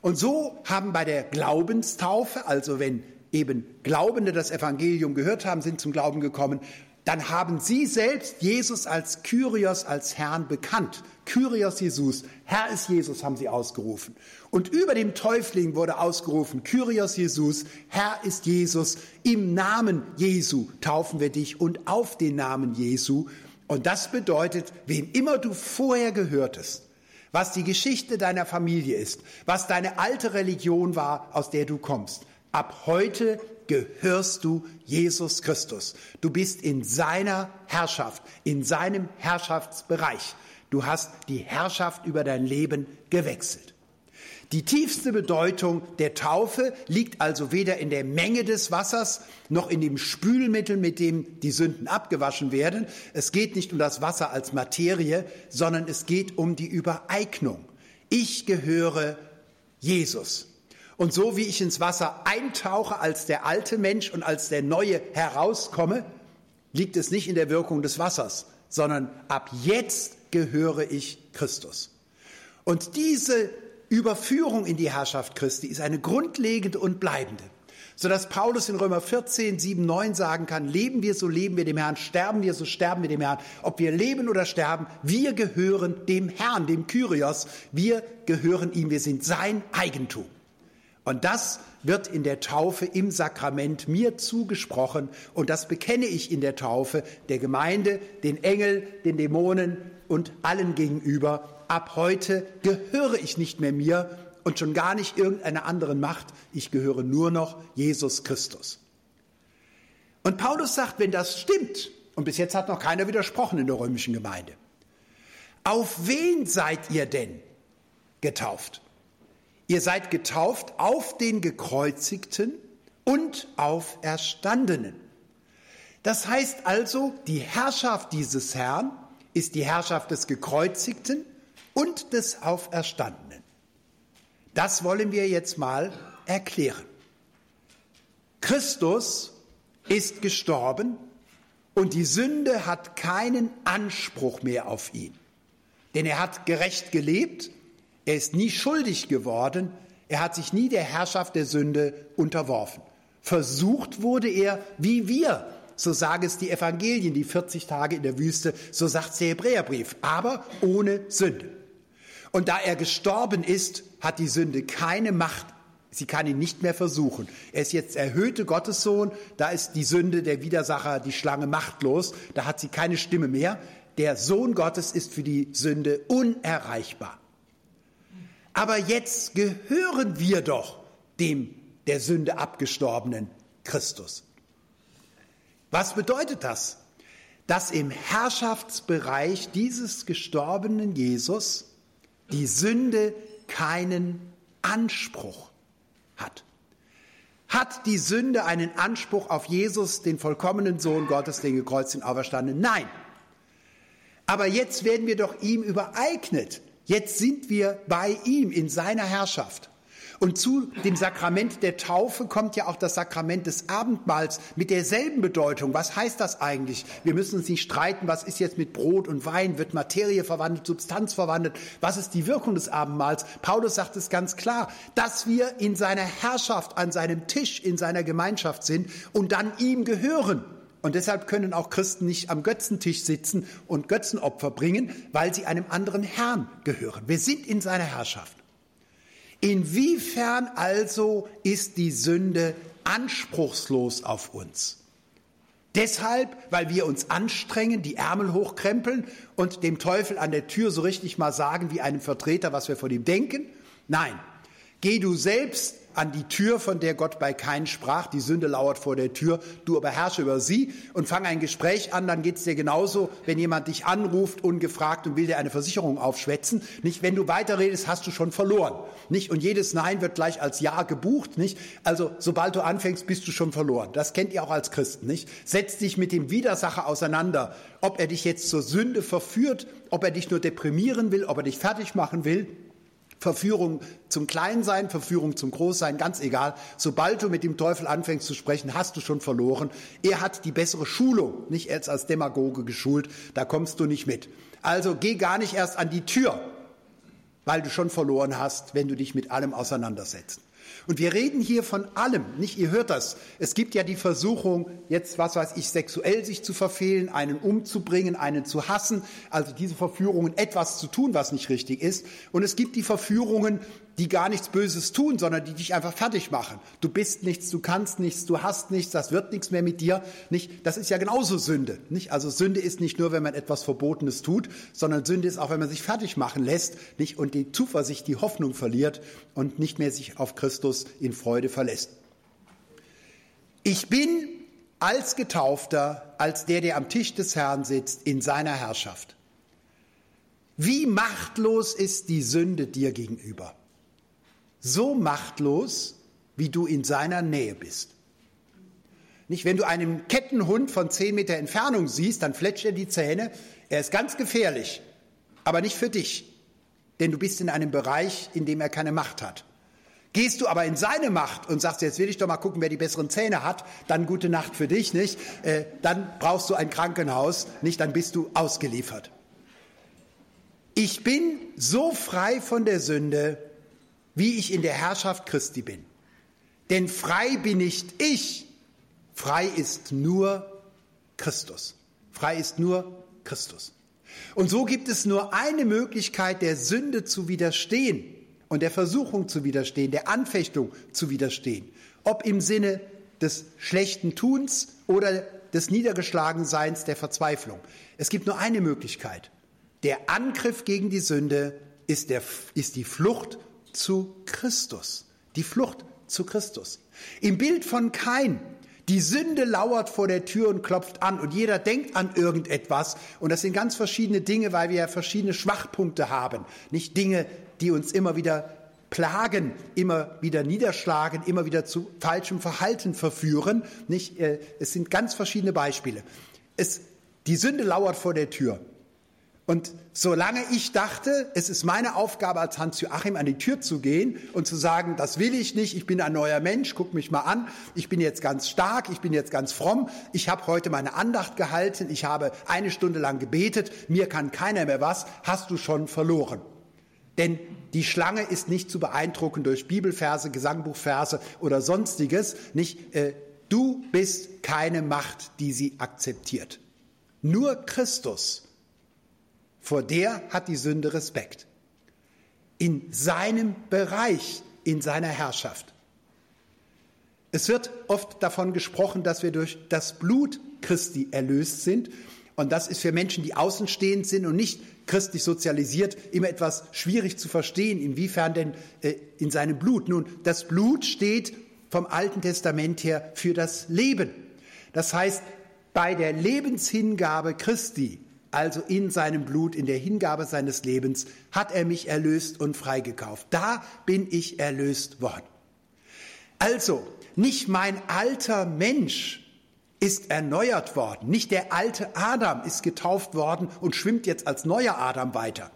Und so haben bei der Glaubenstaufe, also wenn eben Glaubende das Evangelium gehört haben, sind zum Glauben gekommen, dann haben sie selbst Jesus als Kyrios, als Herrn bekannt. Kyrios Jesus, Herr ist Jesus, haben sie ausgerufen. Und über dem Täufling wurde ausgerufen, Kyrios Jesus, Herr ist Jesus, im Namen Jesu taufen wir dich und auf den Namen Jesu. Und das bedeutet, wem immer du vorher gehörtest, was die Geschichte deiner Familie ist, was deine alte Religion war, aus der du kommst, ab heute gehörst du Jesus Christus. Du bist in seiner Herrschaft, in seinem Herrschaftsbereich. Du hast die Herrschaft über dein Leben gewechselt. Die tiefste Bedeutung der Taufe liegt also weder in der Menge des Wassers noch in dem Spülmittel, mit dem die Sünden abgewaschen werden. Es geht nicht um das Wasser als Materie, sondern es geht um die Übereignung. Ich gehöre Jesus. Und so wie ich ins Wasser eintauche als der alte Mensch und als der neue herauskomme, liegt es nicht in der Wirkung des Wassers, sondern ab jetzt gehöre ich Christus. Und diese Überführung in die Herrschaft Christi ist eine grundlegende und bleibende sodass Paulus in Römer 14, 7, 9 sagen kann, leben wir, so leben wir dem Herrn, sterben wir, so sterben wir dem Herrn. Ob wir leben oder sterben, wir gehören dem Herrn, dem Kyrios, wir gehören ihm, wir sind sein Eigentum. Und das wird in der Taufe im Sakrament mir zugesprochen und das bekenne ich in der Taufe der Gemeinde, den Engel, den Dämonen und allen gegenüber. Ab heute gehöre ich nicht mehr mir, und schon gar nicht irgendeiner anderen Macht. Ich gehöre nur noch Jesus Christus. Und Paulus sagt, wenn das stimmt, und bis jetzt hat noch keiner widersprochen in der römischen Gemeinde, auf wen seid ihr denn getauft? Ihr seid getauft auf den Gekreuzigten und auf Erstandenen. Das heißt also, die Herrschaft dieses Herrn ist die Herrschaft des Gekreuzigten und des Auferstandenen. Das wollen wir jetzt mal erklären. Christus ist gestorben und die Sünde hat keinen Anspruch mehr auf ihn. Denn er hat gerecht gelebt, er ist nie schuldig geworden, er hat sich nie der Herrschaft der Sünde unterworfen. Versucht wurde er wie wir, so sagen es die Evangelien, die 40 Tage in der Wüste, so sagt es der Hebräerbrief, aber ohne Sünde. Und da er gestorben ist, hat die Sünde keine Macht. Sie kann ihn nicht mehr versuchen. Er ist jetzt erhöhte Gottessohn. Da ist die Sünde, der Widersacher, die Schlange machtlos. Da hat sie keine Stimme mehr. Der Sohn Gottes ist für die Sünde unerreichbar. Aber jetzt gehören wir doch dem der Sünde abgestorbenen Christus. Was bedeutet das? Dass im Herrschaftsbereich dieses gestorbenen Jesus die Sünde keinen Anspruch hat. Hat die Sünde einen Anspruch auf Jesus, den vollkommenen Sohn Gottes, den gekreuzten Auferstandenen? Nein. Aber jetzt werden wir doch ihm übereignet. Jetzt sind wir bei ihm in seiner Herrschaft. Und zu dem Sakrament der Taufe kommt ja auch das Sakrament des Abendmahls mit derselben Bedeutung. Was heißt das eigentlich? Wir müssen uns nicht streiten, was ist jetzt mit Brot und Wein? Wird Materie verwandelt, Substanz verwandelt? Was ist die Wirkung des Abendmahls? Paulus sagt es ganz klar, dass wir in seiner Herrschaft, an seinem Tisch, in seiner Gemeinschaft sind und dann ihm gehören. Und deshalb können auch Christen nicht am Götzentisch sitzen und Götzenopfer bringen, weil sie einem anderen Herrn gehören. Wir sind in seiner Herrschaft. Inwiefern also ist die Sünde anspruchslos auf uns? Deshalb, weil wir uns anstrengen, die Ärmel hochkrempeln und dem Teufel an der Tür so richtig mal sagen wie einem Vertreter, was wir von ihm denken? Nein. Geh du selbst an die Tür, von der Gott bei keinen sprach. Die Sünde lauert vor der Tür, du aber herrsche über sie und fang ein Gespräch an, dann geht's dir genauso, wenn jemand dich anruft, ungefragt und will dir eine Versicherung aufschwätzen. Nicht, wenn du weiterredest, hast du schon verloren. Nicht, und jedes Nein wird gleich als Ja gebucht. Nicht, also sobald du anfängst, bist du schon verloren. Das kennt ihr auch als Christen. Nicht, setz dich mit dem Widersacher auseinander, ob er dich jetzt zur Sünde verführt, ob er dich nur deprimieren will, ob er dich fertig machen will. Verführung zum Kleinsein, Verführung zum Großsein, ganz egal. Sobald du mit dem Teufel anfängst zu sprechen, hast du schon verloren. Er hat die bessere Schulung, nicht erst als Demagoge geschult, da kommst du nicht mit. Also geh gar nicht erst an die Tür, weil du schon verloren hast, wenn du dich mit allem auseinandersetzt. Und wir reden hier von allem, nicht? Ihr hört das. Es gibt ja die Versuchung, jetzt, was weiß ich, sexuell sich zu verfehlen, einen umzubringen, einen zu hassen. Also diese Verführungen, etwas zu tun, was nicht richtig ist. Und es gibt die Verführungen, die gar nichts Böses tun, sondern die dich einfach fertig machen. Du bist nichts, du kannst nichts, du hast nichts, das wird nichts mehr mit dir. Nicht? Das ist ja genauso Sünde. Nicht? Also Sünde ist nicht nur, wenn man etwas Verbotenes tut, sondern Sünde ist auch, wenn man sich fertig machen lässt nicht? und die Zuversicht, die Hoffnung verliert und nicht mehr sich auf Christus in Freude verlässt. Ich bin als Getaufter, als der, der am Tisch des Herrn sitzt, in seiner Herrschaft. Wie machtlos ist die Sünde dir gegenüber? So machtlos, wie du in seiner Nähe bist. Nicht, wenn du einen Kettenhund von zehn Meter Entfernung siehst, dann fletscht er die Zähne. Er ist ganz gefährlich, aber nicht für dich, denn du bist in einem Bereich, in dem er keine Macht hat. Gehst du aber in seine Macht und sagst, jetzt will ich doch mal gucken, wer die besseren Zähne hat, dann gute Nacht für dich, nicht? Äh, dann brauchst du ein Krankenhaus, nicht? Dann bist du ausgeliefert. Ich bin so frei von der Sünde, wie ich in der Herrschaft Christi bin. Denn frei bin nicht ich, frei ist nur Christus. Frei ist nur Christus. Und so gibt es nur eine Möglichkeit, der Sünde zu widerstehen und der Versuchung zu widerstehen, der Anfechtung zu widerstehen. Ob im Sinne des schlechten Tuns oder des Niedergeschlagenseins, der Verzweiflung. Es gibt nur eine Möglichkeit. Der Angriff gegen die Sünde ist, der, ist die Flucht zu Christus. Die Flucht zu Christus. Im Bild von Kain die Sünde lauert vor der Tür und klopft an und jeder denkt an irgendetwas. Und das sind ganz verschiedene Dinge, weil wir ja verschiedene Schwachpunkte haben. Nicht Dinge, die uns immer wieder plagen, immer wieder niederschlagen, immer wieder zu falschem Verhalten verführen. Nicht, äh, es sind ganz verschiedene Beispiele. Es, die Sünde lauert vor der Tür. Und solange ich dachte, es ist meine Aufgabe als Hans-Joachim an die Tür zu gehen und zu sagen, das will ich nicht, ich bin ein neuer Mensch, guck mich mal an, ich bin jetzt ganz stark, ich bin jetzt ganz fromm, ich habe heute meine Andacht gehalten, ich habe eine Stunde lang gebetet, mir kann keiner mehr was, hast du schon verloren. Denn die Schlange ist nicht zu beeindrucken durch Bibelverse, Gesangbuchverse oder sonstiges. Nicht, äh, du bist keine Macht, die sie akzeptiert. Nur Christus vor der hat die Sünde Respekt. In seinem Bereich, in seiner Herrschaft. Es wird oft davon gesprochen, dass wir durch das Blut Christi erlöst sind. Und das ist für Menschen, die außenstehend sind und nicht christlich sozialisiert, immer etwas schwierig zu verstehen, inwiefern denn äh, in seinem Blut. Nun, das Blut steht vom Alten Testament her für das Leben. Das heißt, bei der Lebenshingabe Christi also in seinem Blut, in der Hingabe seines Lebens, hat er mich erlöst und freigekauft. Da bin ich erlöst worden. Also, nicht mein alter Mensch ist erneuert worden, nicht der alte Adam ist getauft worden und schwimmt jetzt als neuer Adam weiter,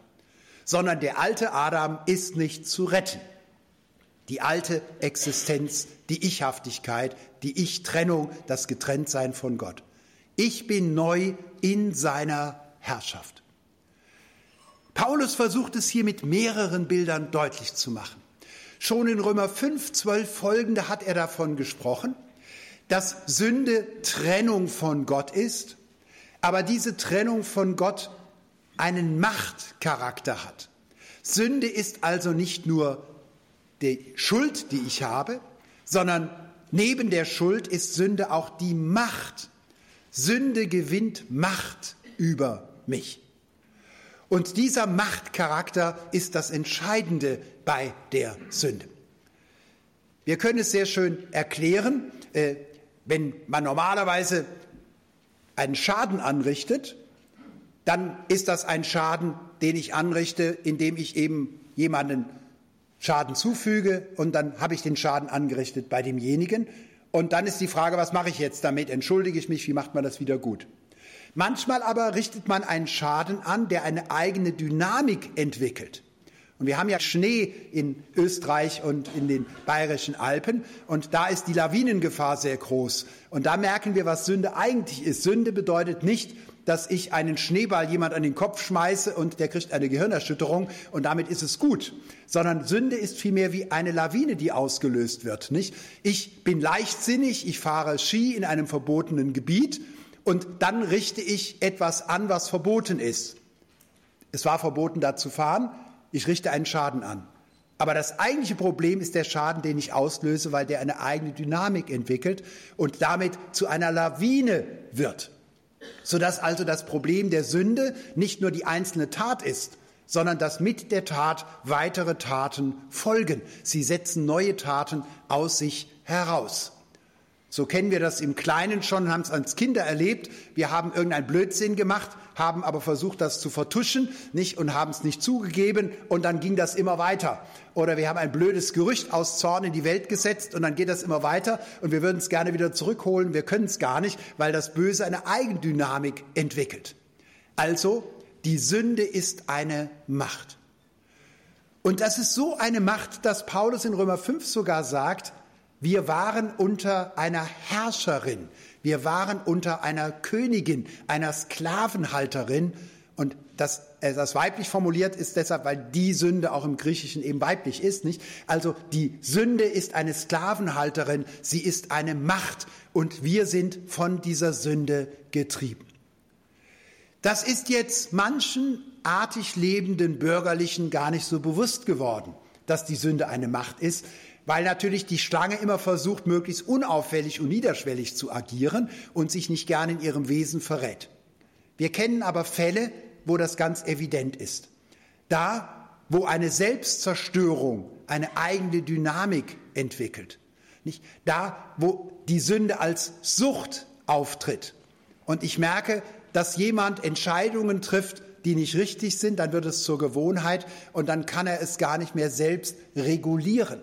sondern der alte Adam ist nicht zu retten. Die alte Existenz, die Ichhaftigkeit, die Ich-Trennung, das Getrenntsein von Gott. Ich bin neu in seiner Herrschaft. Paulus versucht es hier mit mehreren Bildern deutlich zu machen. Schon in Römer 5, 12 folgende hat er davon gesprochen, dass Sünde Trennung von Gott ist, aber diese Trennung von Gott einen Machtcharakter hat. Sünde ist also nicht nur die Schuld, die ich habe, sondern neben der Schuld ist Sünde auch die Macht. Sünde gewinnt Macht über mich. Und dieser Machtcharakter ist das Entscheidende bei der Sünde. Wir können es sehr schön erklären, äh, wenn man normalerweise einen Schaden anrichtet, dann ist das ein Schaden, den ich anrichte, indem ich eben jemanden Schaden zufüge und dann habe ich den Schaden angerichtet bei demjenigen. Und dann ist die Frage, was mache ich jetzt damit? Entschuldige ich mich? Wie macht man das wieder gut? Manchmal aber richtet man einen Schaden an, der eine eigene Dynamik entwickelt. Und wir haben ja Schnee in Österreich und in den bayerischen Alpen und da ist die Lawinengefahr sehr groß. Und da merken wir, was Sünde eigentlich ist. Sünde bedeutet nicht, dass ich einen Schneeball jemand an den Kopf schmeiße und der kriegt eine Gehirnerschütterung und damit ist es gut, sondern Sünde ist vielmehr wie eine Lawine, die ausgelöst wird, nicht? Ich bin leichtsinnig, ich fahre Ski in einem verbotenen Gebiet und dann richte ich etwas an, was verboten ist. Es war verboten, da zu fahren. Ich richte einen Schaden an. Aber das eigentliche Problem ist der Schaden, den ich auslöse, weil der eine eigene Dynamik entwickelt und damit zu einer Lawine wird. Sodass also das Problem der Sünde nicht nur die einzelne Tat ist, sondern dass mit der Tat weitere Taten folgen. Sie setzen neue Taten aus sich heraus. So kennen wir das im Kleinen schon, haben es als Kinder erlebt. Wir haben irgendeinen Blödsinn gemacht, haben aber versucht, das zu vertuschen, nicht und haben es nicht zugegeben und dann ging das immer weiter. Oder wir haben ein blödes Gerücht aus Zorn in die Welt gesetzt und dann geht das immer weiter und wir würden es gerne wieder zurückholen. Wir können es gar nicht, weil das Böse eine Eigendynamik entwickelt. Also, die Sünde ist eine Macht. Und das ist so eine Macht, dass Paulus in Römer 5 sogar sagt, wir waren unter einer Herrscherin, wir waren unter einer Königin, einer Sklavenhalterin. Und das, äh, das weiblich formuliert ist deshalb, weil die Sünde auch im Griechischen eben weiblich ist, nicht? Also die Sünde ist eine Sklavenhalterin, sie ist eine Macht und wir sind von dieser Sünde getrieben. Das ist jetzt manchen artig lebenden Bürgerlichen gar nicht so bewusst geworden, dass die Sünde eine Macht ist, weil natürlich die Schlange immer versucht, möglichst unauffällig und niederschwellig zu agieren und sich nicht gern in ihrem Wesen verrät. Wir kennen aber Fälle, wo das ganz evident ist. Da, wo eine Selbstzerstörung eine eigene Dynamik entwickelt. Nicht? Da, wo die Sünde als Sucht auftritt. Und ich merke, dass jemand Entscheidungen trifft, die nicht richtig sind, dann wird es zur Gewohnheit und dann kann er es gar nicht mehr selbst regulieren.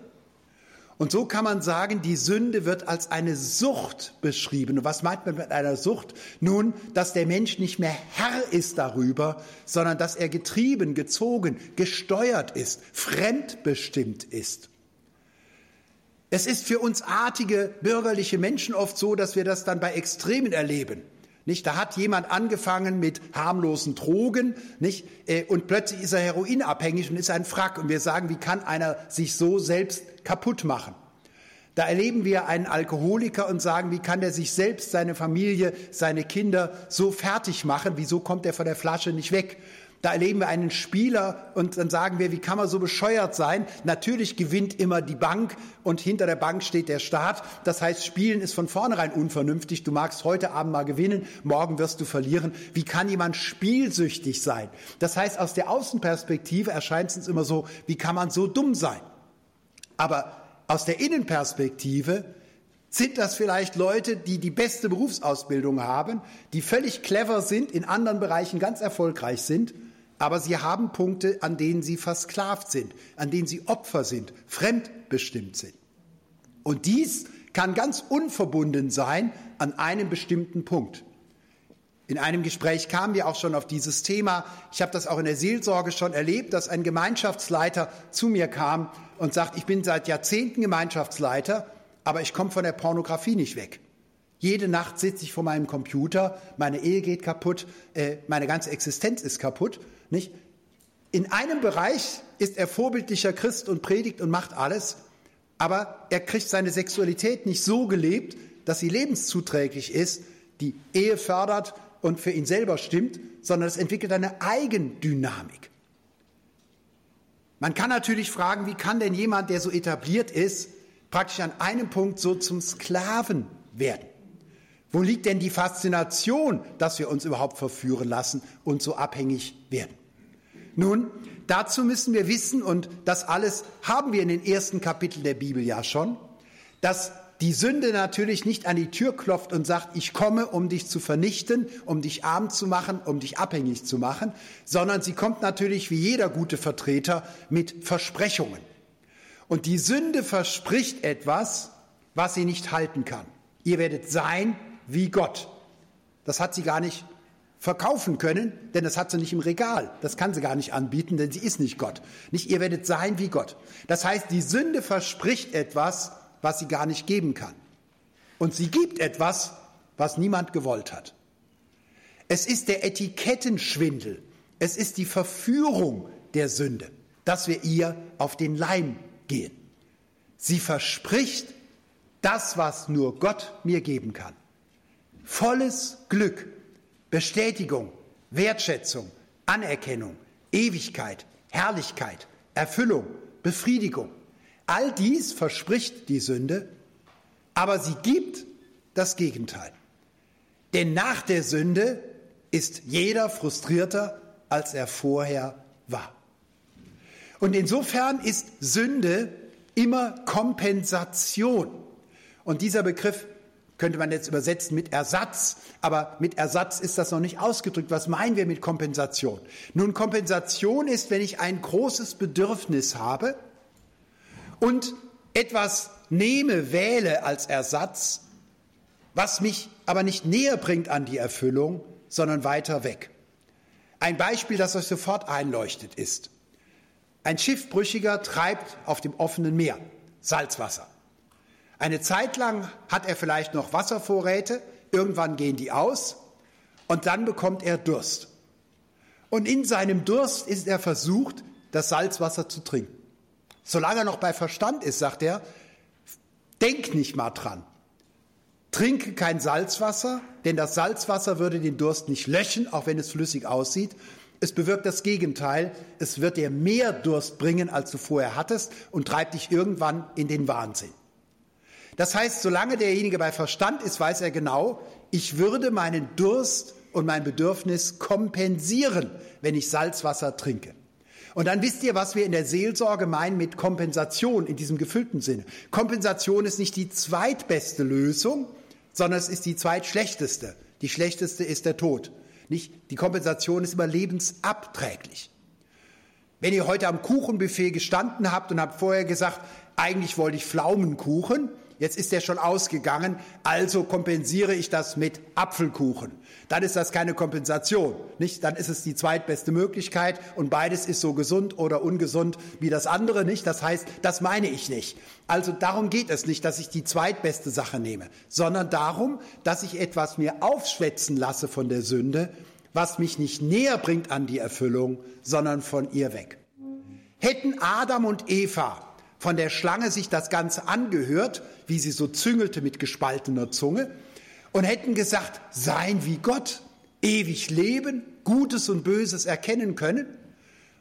Und so kann man sagen, die Sünde wird als eine Sucht beschrieben. Und was meint man mit einer Sucht? Nun, dass der Mensch nicht mehr Herr ist darüber, sondern dass er getrieben, gezogen, gesteuert ist, fremdbestimmt ist. Es ist für uns artige bürgerliche Menschen oft so, dass wir das dann bei Extremen erleben. Nicht? Da hat jemand angefangen mit harmlosen Drogen, nicht? Äh, und plötzlich ist er heroinabhängig und ist ein Frack. Und wir sagen, wie kann einer sich so selbst kaputt machen? Da erleben wir einen Alkoholiker und sagen, wie kann der sich selbst, seine Familie, seine Kinder so fertig machen? Wieso kommt er von der Flasche nicht weg? Da erleben wir einen Spieler und dann sagen wir, wie kann man so bescheuert sein? Natürlich gewinnt immer die Bank und hinter der Bank steht der Staat. Das heißt, Spielen ist von vornherein unvernünftig. Du magst heute Abend mal gewinnen, morgen wirst du verlieren. Wie kann jemand spielsüchtig sein? Das heißt, aus der Außenperspektive erscheint es uns immer so, wie kann man so dumm sein? Aber aus der Innenperspektive sind das vielleicht Leute, die die beste Berufsausbildung haben, die völlig clever sind, in anderen Bereichen ganz erfolgreich sind aber sie haben Punkte, an denen sie versklavt sind, an denen sie Opfer sind, fremdbestimmt sind. Und dies kann ganz unverbunden sein an einem bestimmten Punkt. In einem Gespräch kamen wir auch schon auf dieses Thema. Ich habe das auch in der Seelsorge schon erlebt, dass ein Gemeinschaftsleiter zu mir kam und sagt, ich bin seit Jahrzehnten Gemeinschaftsleiter, aber ich komme von der Pornografie nicht weg. Jede Nacht sitze ich vor meinem Computer, meine Ehe geht kaputt, äh, meine ganze Existenz ist kaputt nicht? In einem Bereich ist er vorbildlicher Christ und predigt und macht alles, aber er kriegt seine Sexualität nicht so gelebt, dass sie lebenszuträglich ist, die Ehe fördert und für ihn selber stimmt, sondern es entwickelt eine Eigendynamik. Man kann natürlich fragen, wie kann denn jemand, der so etabliert ist, praktisch an einem Punkt so zum Sklaven werden? Wo liegt denn die Faszination, dass wir uns überhaupt verführen lassen und so abhängig werden? Nun, dazu müssen wir wissen, und das alles haben wir in den ersten Kapiteln der Bibel ja schon, dass die Sünde natürlich nicht an die Tür klopft und sagt, ich komme, um dich zu vernichten, um dich arm zu machen, um dich abhängig zu machen, sondern sie kommt natürlich wie jeder gute Vertreter mit Versprechungen. Und die Sünde verspricht etwas, was sie nicht halten kann. Ihr werdet sein wie Gott. Das hat sie gar nicht verkaufen können, denn das hat sie nicht im Regal. Das kann sie gar nicht anbieten, denn sie ist nicht Gott. Nicht ihr werdet sein wie Gott. Das heißt, die Sünde verspricht etwas, was sie gar nicht geben kann. Und sie gibt etwas, was niemand gewollt hat. Es ist der Etikettenschwindel. Es ist die Verführung der Sünde, dass wir ihr auf den Leim gehen. Sie verspricht das, was nur Gott mir geben kann volles Glück, Bestätigung, Wertschätzung, Anerkennung, Ewigkeit, Herrlichkeit, Erfüllung, Befriedigung. All dies verspricht die Sünde, aber sie gibt das Gegenteil. Denn nach der Sünde ist jeder frustrierter, als er vorher war. Und insofern ist Sünde immer Kompensation. Und dieser Begriff könnte man jetzt übersetzen mit Ersatz, aber mit Ersatz ist das noch nicht ausgedrückt. Was meinen wir mit Kompensation? Nun, Kompensation ist, wenn ich ein großes Bedürfnis habe und etwas nehme, wähle als Ersatz, was mich aber nicht näher bringt an die Erfüllung, sondern weiter weg. Ein Beispiel, das euch sofort einleuchtet, ist, Ein Schiffbrüchiger treibt auf dem offenen Meer Salzwasser. Eine Zeit lang hat er vielleicht noch Wasservorräte, irgendwann gehen die aus und dann bekommt er Durst. Und in seinem Durst ist er versucht, das Salzwasser zu trinken. Solange er noch bei Verstand ist, sagt er, denk nicht mal dran. Trinke kein Salzwasser, denn das Salzwasser würde den Durst nicht löschen, auch wenn es flüssig aussieht. Es bewirkt das Gegenteil. Es wird dir mehr Durst bringen, als du vorher hattest und treibt dich irgendwann in den Wahnsinn. Das heißt, solange derjenige bei Verstand ist, weiß er genau, ich würde meinen Durst und mein Bedürfnis kompensieren, wenn ich Salzwasser trinke. Und dann wisst ihr, was wir in der Seelsorge meinen mit Kompensation in diesem gefüllten Sinne. Kompensation ist nicht die zweitbeste Lösung, sondern es ist die zweitschlechteste. Die schlechteste ist der Tod. Nicht? Die Kompensation ist immer lebensabträglich. Wenn ihr heute am Kuchenbuffet gestanden habt und habt vorher gesagt, eigentlich wollte ich Pflaumenkuchen, jetzt ist der schon ausgegangen, also kompensiere ich das mit Apfelkuchen. Dann ist das keine Kompensation, nicht? Dann ist es die zweitbeste Möglichkeit und beides ist so gesund oder ungesund wie das andere, nicht? Das heißt, das meine ich nicht. Also darum geht es nicht, dass ich die zweitbeste Sache nehme, sondern darum, dass ich etwas mir aufschwätzen lasse von der Sünde, was mich nicht näher bringt an die Erfüllung, sondern von ihr weg. Hätten Adam und Eva von der Schlange sich das Ganze angehört, wie sie so züngelte mit gespaltener Zunge, und hätten gesagt, sein wie Gott, ewig leben, Gutes und Böses erkennen können,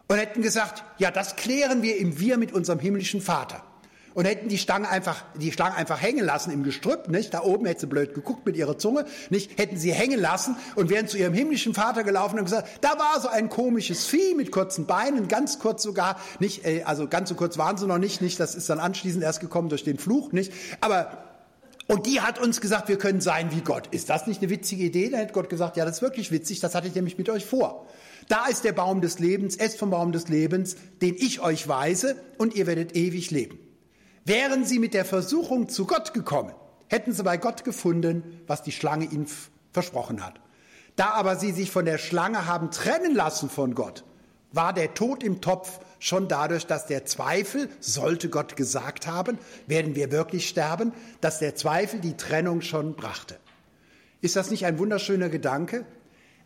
und hätten gesagt, ja, das klären wir im Wir mit unserem himmlischen Vater und hätten die Stange einfach, die Schlange einfach hängen lassen im Gestrüpp, nicht? Da oben hätte sie blöd geguckt mit ihrer Zunge, nicht? Hätten sie hängen lassen und wären zu ihrem himmlischen Vater gelaufen und gesagt, da war so ein komisches Vieh mit kurzen Beinen, ganz kurz sogar, nicht, äh, also ganz so kurz waren sie noch nicht, nicht? Das ist dann anschließend erst gekommen durch den Fluch, nicht? Aber und die hat uns gesagt, wir können sein wie Gott. Ist das nicht eine witzige Idee? Da hätte Gott gesagt, ja, das ist wirklich witzig, das hatte ich nämlich mit euch vor. Da ist der Baum des Lebens, esst vom Baum des Lebens, den ich euch weise, und ihr werdet ewig leben. Wären sie mit der Versuchung zu Gott gekommen, hätten sie bei Gott gefunden, was die Schlange ihnen versprochen hat. Da aber sie sich von der Schlange haben trennen lassen von Gott, war der Tod im Topf schon dadurch, dass der Zweifel, sollte Gott gesagt haben, werden wir wirklich sterben, dass der Zweifel die Trennung schon brachte. Ist das nicht ein wunderschöner Gedanke?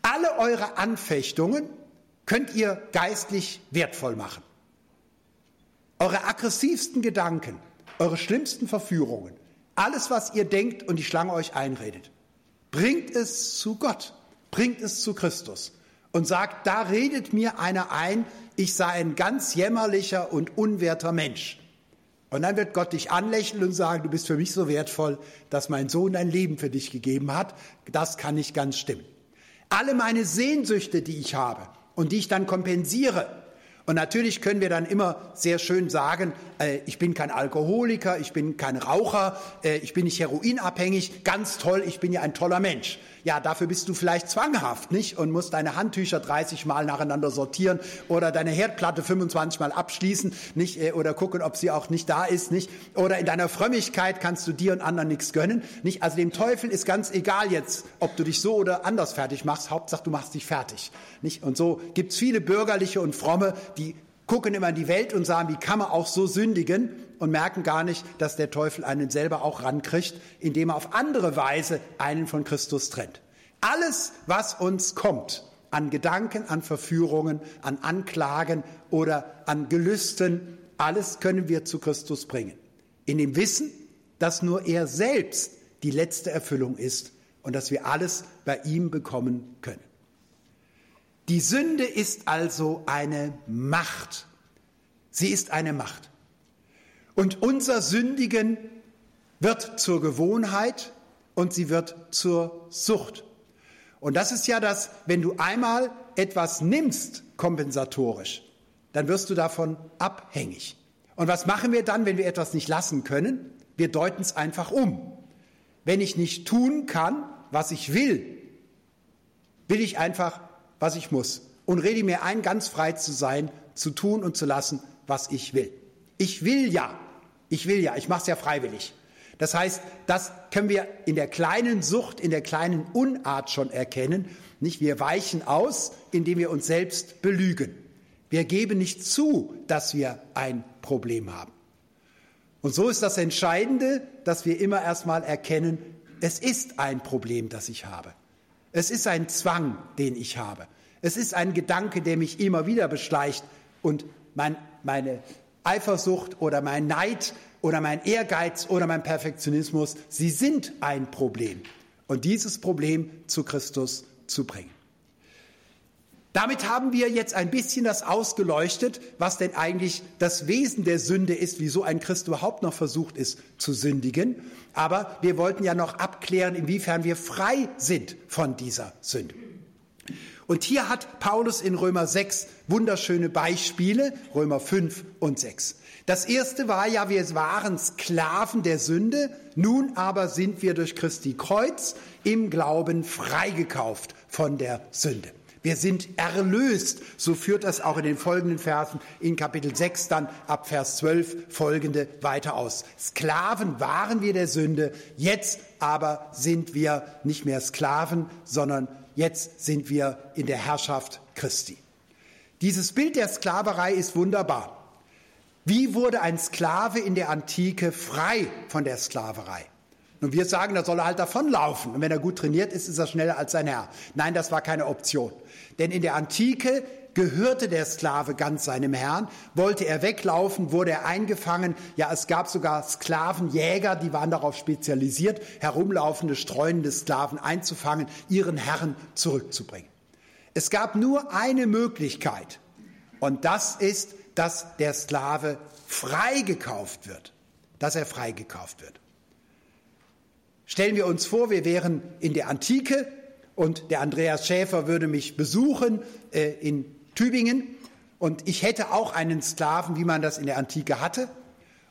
Alle eure Anfechtungen könnt ihr geistlich wertvoll machen. Eure aggressivsten Gedanken, eure schlimmsten Verführungen, alles, was ihr denkt und die Schlange euch einredet, bringt es zu Gott, bringt es zu Christus und sagt, da redet mir einer ein, ich sei ein ganz jämmerlicher und unwerter Mensch. Und dann wird Gott dich anlächeln und sagen, du bist für mich so wertvoll, dass mein Sohn ein Leben für dich gegeben hat. Das kann nicht ganz stimmen. Alle meine Sehnsüchte, die ich habe und die ich dann kompensiere, und natürlich können wir dann immer sehr schön sagen, äh, ich bin kein Alkoholiker, ich bin kein Raucher, äh, ich bin nicht heroinabhängig, ganz toll, ich bin ja ein toller Mensch. Ja, dafür bist du vielleicht zwanghaft, nicht? Und musst deine Handtücher 30 Mal nacheinander sortieren oder deine Herdplatte 25 Mal abschließen, nicht? Äh, oder gucken, ob sie auch nicht da ist, nicht? Oder in deiner Frömmigkeit kannst du dir und anderen nichts gönnen, nicht? Also dem Teufel ist ganz egal jetzt, ob du dich so oder anders fertig machst. Hauptsache, du machst dich fertig, nicht? Und so gibt's viele bürgerliche und fromme, die gucken immer in die Welt und sagen, wie kann man auch so sündigen und merken gar nicht, dass der Teufel einen selber auch rankriegt, indem er auf andere Weise einen von Christus trennt. Alles, was uns kommt, an Gedanken, an Verführungen, an Anklagen oder an Gelüsten, alles können wir zu Christus bringen. In dem Wissen, dass nur er selbst die letzte Erfüllung ist und dass wir alles bei ihm bekommen können. Die Sünde ist also eine Macht. Sie ist eine Macht. Und unser Sündigen wird zur Gewohnheit und sie wird zur Sucht. Und das ist ja das, wenn du einmal etwas nimmst, kompensatorisch, dann wirst du davon abhängig. Und was machen wir dann, wenn wir etwas nicht lassen können? Wir deuten es einfach um. Wenn ich nicht tun kann, was ich will, will ich einfach was ich muss und rede mir ein, ganz frei zu sein, zu tun und zu lassen, was ich will. Ich will ja, ich will ja, ich mache es ja freiwillig. Das heißt, das können wir in der kleinen Sucht, in der kleinen Unart schon erkennen. Nicht, wir weichen aus, indem wir uns selbst belügen. Wir geben nicht zu, dass wir ein Problem haben. Und so ist das Entscheidende, dass wir immer erstmal erkennen, es ist ein Problem, das ich habe. Es ist ein Zwang, den ich habe. Es ist ein Gedanke, der mich immer wieder beschleicht und mein, meine Eifersucht oder mein Neid oder mein Ehrgeiz oder mein Perfektionismus, sie sind ein Problem. Und dieses Problem zu Christus zu bringen. Damit haben wir jetzt ein bisschen das ausgeleuchtet, was denn eigentlich das Wesen der Sünde ist, wieso ein Christ überhaupt noch versucht ist zu sündigen. Aber wir wollten ja noch abklären, inwiefern wir frei sind von dieser Sünde. Und hier hat Paulus in Römer 6 wunderschöne Beispiele, Römer 5 und 6. Das erste war ja, wir waren Sklaven der Sünde, nun aber sind wir durch Christi Kreuz im Glauben freigekauft von der Sünde. Wir sind erlöst. So führt das auch in den folgenden Versen in Kapitel 6 dann ab Vers 12 folgende weiter aus. Sklaven waren wir der Sünde, jetzt aber sind wir nicht mehr Sklaven, sondern jetzt sind wir in der Herrschaft Christi. Dieses Bild der Sklaverei ist wunderbar. Wie wurde ein Sklave in der Antike frei von der Sklaverei? Und wir sagen, da soll er halt davonlaufen. Und wenn er gut trainiert ist, ist er schneller als sein Herr. Nein, das war keine Option. Denn in der Antike gehörte der Sklave ganz seinem Herrn. Wollte er weglaufen, wurde er eingefangen. Ja, es gab sogar Sklavenjäger, die waren darauf spezialisiert, herumlaufende, streunende Sklaven einzufangen, ihren Herren zurückzubringen. Es gab nur eine Möglichkeit. Und das ist, dass der Sklave freigekauft wird. Dass er freigekauft wird. Stellen wir uns vor, wir wären in der Antike und der Andreas Schäfer würde mich besuchen äh, in Tübingen und ich hätte auch einen Sklaven, wie man das in der Antike hatte.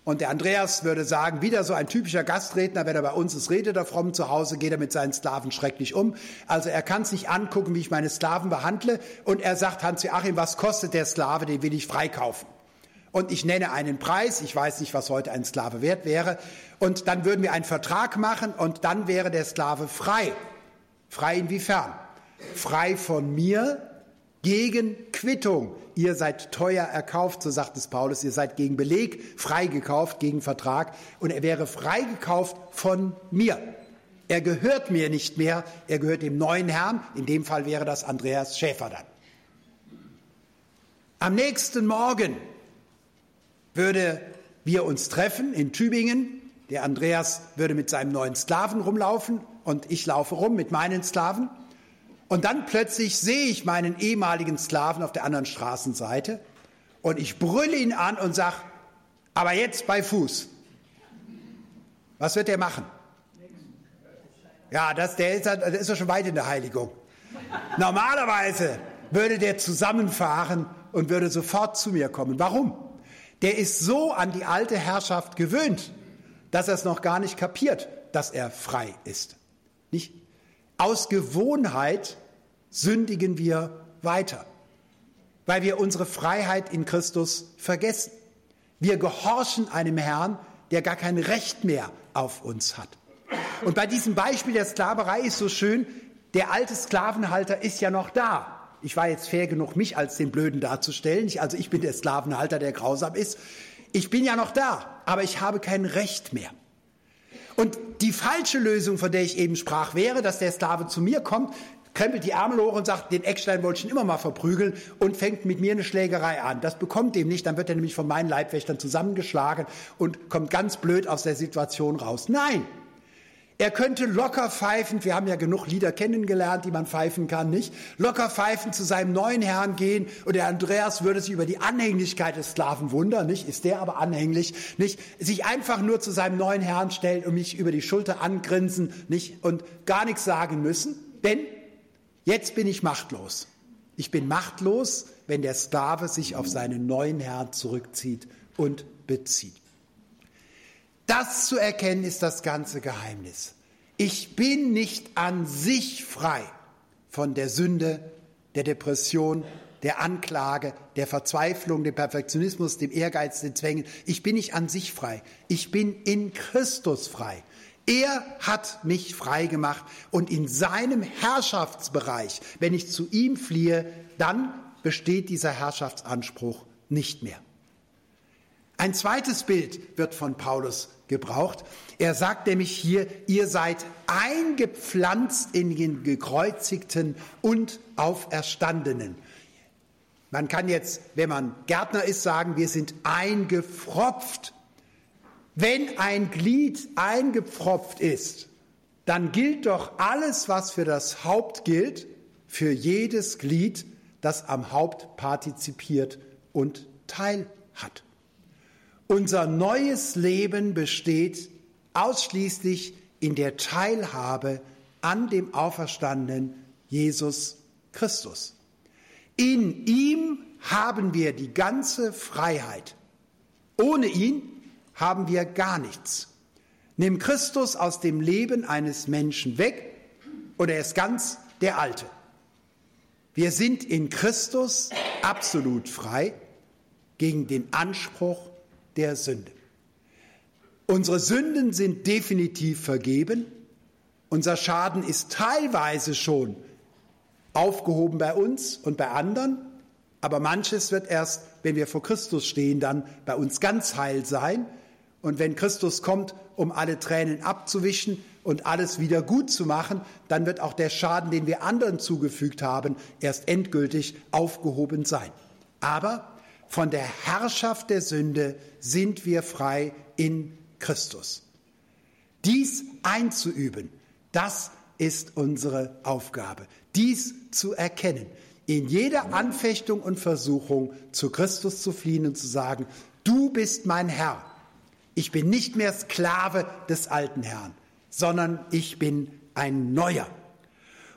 Und der Andreas würde sagen, wieder so ein typischer Gastredner, wenn er bei uns ist, redet er fromm zu Hause, geht er mit seinen Sklaven schrecklich um. Also er kann sich angucken, wie ich meine Sklaven behandle. Und er sagt, Hans-Joachim, was kostet der Sklave, den will ich freikaufen und ich nenne einen Preis, ich weiß nicht, was heute ein Sklave wert wäre, und dann würden wir einen Vertrag machen und dann wäre der Sklave frei. Frei inwiefern? Frei von mir gegen Quittung. Ihr seid teuer erkauft, so sagt es Paulus, ihr seid gegen Beleg freigekauft, gegen Vertrag, und er wäre freigekauft von mir. Er gehört mir nicht mehr, er gehört dem neuen Herrn, in dem Fall wäre das Andreas Schäfer dann. Am nächsten Morgen würde wir uns treffen in Tübingen. Der Andreas würde mit seinem neuen Sklaven rumlaufen und ich laufe rum mit meinen Sklaven. Und dann plötzlich sehe ich meinen ehemaligen Sklaven auf der anderen Straßenseite und ich brülle ihn an und sage, aber jetzt bei Fuß. Was wird der machen? Ja, das, der, ist, der ist schon weit in der Heiligung. Normalerweise würde der zusammenfahren und würde sofort zu mir kommen. Warum? der ist so an die alte Herrschaft gewöhnt, dass er es noch gar nicht kapiert, dass er frei ist. Nicht? Aus Gewohnheit sündigen wir weiter, weil wir unsere Freiheit in Christus vergessen. Wir gehorchen einem Herrn, der gar kein Recht mehr auf uns hat. Und bei diesem Beispiel der Sklaverei ist so schön, der alte Sklavenhalter ist ja noch da ich war jetzt fair genug, mich als den Blöden darzustellen. Ich, also ich bin der Sklavenhalter, der grausam ist. Ich bin ja noch da, aber ich habe kein Recht mehr. Und die falsche Lösung, von der ich eben sprach, wäre, dass der Sklave zu mir kommt, krempelt die Ärmel hoch und sagt, den Eckstein wollte ich schon immer mal verprügeln und fängt mit mir eine Schlägerei an. Das bekommt dem nicht, dann wird er nämlich von meinen Leibwächtern zusammengeschlagen und kommt ganz blöd aus der Situation raus. Nein, er könnte locker pfeifend, wir haben ja genug Lieder kennengelernt, die man pfeifen kann, nicht? Locker pfeifend zu seinem neuen Herrn gehen und der Andreas würde sich über die Anhänglichkeit des Sklaven wundern, nicht? Ist der aber anhänglich, nicht? Sich einfach nur zu seinem neuen Herrn stellen und mich über die Schulter angrinsen, nicht? Und gar nichts sagen müssen, denn jetzt bin ich machtlos. Ich bin machtlos, wenn der Sklave sich auf seinen neuen Herrn zurückzieht und bezieht. Das zu erkennen ist das ganze Geheimnis. Ich bin nicht an sich frei von der Sünde, der Depression, der Anklage, der Verzweiflung, dem Perfektionismus, dem Ehrgeiz, den Zwängen. Ich bin nicht an sich frei. Ich bin in Christus frei. Er hat mich frei gemacht und in seinem Herrschaftsbereich, wenn ich zu ihm fliehe, dann besteht dieser Herrschaftsanspruch nicht mehr. Ein zweites Bild wird von Paulus gebraucht. Er sagt nämlich hier, ihr seid eingepflanzt in den gekreuzigten und auferstandenen. Man kann jetzt, wenn man Gärtner ist, sagen, wir sind eingepfropft. Wenn ein Glied eingepfropft ist, dann gilt doch alles, was für das Haupt gilt, für jedes Glied, das am Haupt partizipiert und Teil hat. Unser neues Leben besteht ausschließlich in der Teilhabe an dem auferstandenen Jesus Christus. In ihm haben wir die ganze Freiheit. Ohne ihn haben wir gar nichts. Nimm Christus aus dem Leben eines Menschen weg und er ist ganz der Alte. Wir sind in Christus absolut frei gegen den Anspruch der Sünde. Unsere Sünden sind definitiv vergeben. Unser Schaden ist teilweise schon aufgehoben bei uns und bei anderen. Aber manches wird erst, wenn wir vor Christus stehen, dann bei uns ganz heil sein. Und wenn Christus kommt, um alle Tränen abzuwischen und alles wieder gut zu machen, dann wird auch der Schaden, den wir anderen zugefügt haben, erst endgültig aufgehoben sein. Aber von der Herrschaft der Sünde sind wir frei in Christus. Dies einzuüben, das ist unsere Aufgabe, dies zu erkennen, in jeder Anfechtung und Versuchung zu Christus zu fliehen und zu sagen, du bist mein Herr, ich bin nicht mehr Sklave des alten Herrn, sondern ich bin ein neuer.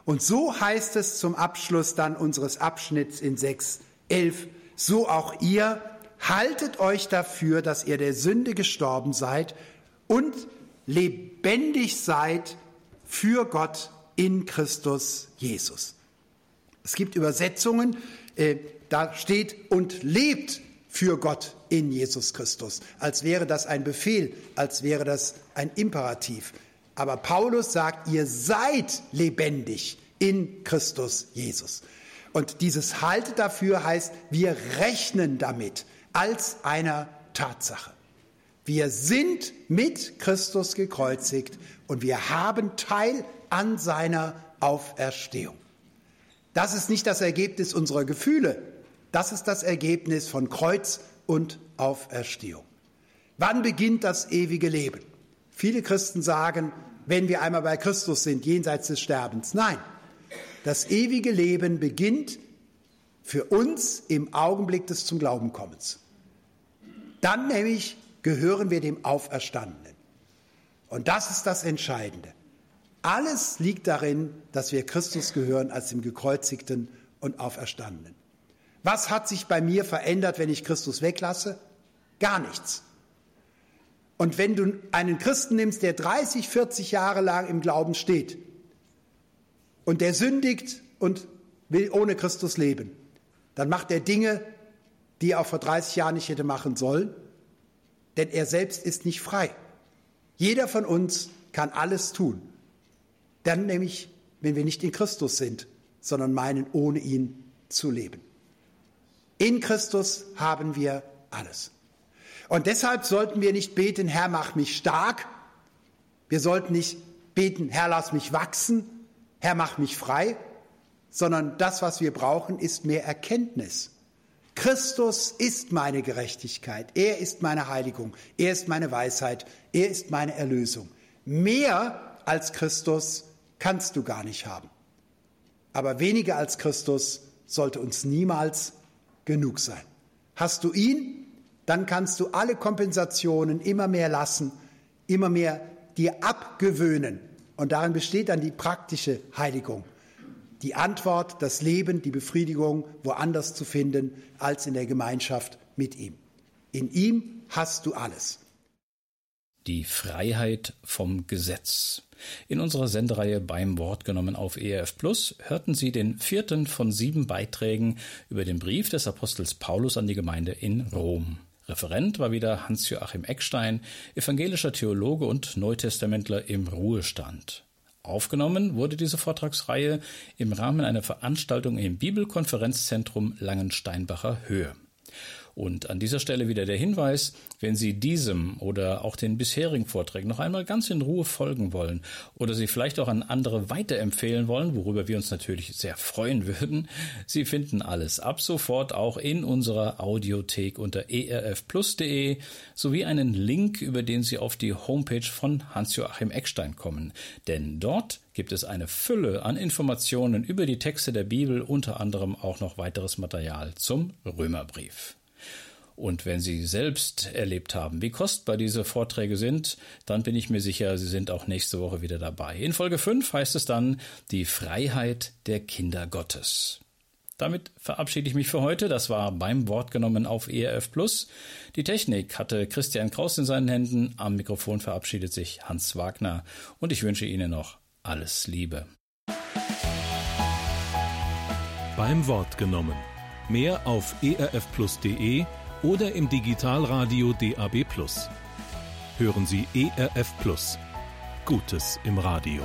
Und so heißt es zum Abschluss dann unseres Abschnitts in 6, 11, so auch ihr, haltet euch dafür, dass ihr der Sünde gestorben seid und lebendig seid für Gott in Christus Jesus. Es gibt Übersetzungen, äh, da steht und lebt für Gott in Jesus Christus, als wäre das ein Befehl, als wäre das ein Imperativ. Aber Paulus sagt, ihr seid lebendig in Christus Jesus. Und dieses Halte dafür heißt, wir rechnen damit als einer Tatsache. Wir sind mit Christus gekreuzigt und wir haben Teil an seiner Auferstehung. Das ist nicht das Ergebnis unserer Gefühle, das ist das Ergebnis von Kreuz und Auferstehung. Wann beginnt das ewige Leben? Viele Christen sagen, wenn wir einmal bei Christus sind, jenseits des Sterbens. Nein, das ewige Leben beginnt für uns im Augenblick des zum Glauben kommens. Dann nämlich gehören wir dem Auferstandenen. Und das ist das Entscheidende. Alles liegt darin, dass wir Christus gehören als dem gekreuzigten und Auferstandenen. Was hat sich bei mir verändert, wenn ich Christus weglasse? Gar nichts. Und wenn du einen Christen nimmst, der 30, 40 Jahre lang im Glauben steht und der sündigt und will ohne Christus leben, dann macht er Dinge, die er auch vor 30 Jahren nicht hätte machen sollen, denn er selbst ist nicht frei. Jeder von uns kann alles tun. Dann nämlich, wenn wir nicht in Christus sind, sondern meinen, ohne ihn zu leben. In Christus haben wir alles. Und deshalb sollten wir nicht beten, Herr, mach mich stark. Wir sollten nicht beten, Herr, lass mich wachsen. Herr, mach mich frei. Sondern das, was wir brauchen, ist mehr Erkenntnis. Christus ist meine Gerechtigkeit. Er ist meine Heiligung. Er ist meine Weisheit. Er ist meine Erlösung. Mehr als Christus kannst du gar nicht haben. Aber weniger als Christus sollte uns niemals genug sein. Hast du ihn, dann kannst du alle Kompensationen immer mehr lassen, immer mehr dir abgewöhnen. Und darin besteht dann die praktische Heiligung. Die Antwort, das Leben, die Befriedigung woanders zu finden als in der Gemeinschaft mit ihm. In ihm hast du alles. Die Freiheit vom Gesetz. In unserer Sendereihe beim Wort genommen auf ERF Plus hörten Sie den vierten von sieben Beiträgen über den Brief des Apostels Paulus an die Gemeinde in Rom. Referent war wieder Hans-Joachim Eckstein, evangelischer Theologe und Neutestamentler im Ruhestand. Aufgenommen wurde diese Vortragsreihe im Rahmen einer Veranstaltung im Bibelkonferenzzentrum Langensteinbacher Höhe. Und an dieser Stelle wieder der Hinweis, wenn Sie diesem oder auch den bisherigen Vorträgen noch einmal ganz in Ruhe folgen wollen oder sie vielleicht auch an andere weiterempfehlen wollen, worüber wir uns natürlich sehr freuen würden, Sie finden alles ab sofort auch in unserer Audiothek unter erfplus.de sowie einen Link, über den Sie auf die Homepage von Hans-Joachim Eckstein kommen. Denn dort gibt es eine Fülle an Informationen über die Texte der Bibel, unter anderem auch noch weiteres Material zum Römerbrief. Und wenn Sie selbst erlebt haben, wie kostbar diese Vorträge sind, dann bin ich mir sicher, Sie sind auch nächste Woche wieder dabei. In Folge 5 heißt es dann die Freiheit der Kinder Gottes. Damit verabschiede ich mich für heute. Das war beim Wort genommen auf ERF Plus. Die Technik hatte Christian Kraus in seinen Händen. Am Mikrofon verabschiedet sich Hans Wagner und ich wünsche Ihnen noch alles Liebe. Beim Wort genommen. Mehr auf erfplus.de oder im Digitalradio DAB+. Hören Sie ERF Plus. Gutes im Radio.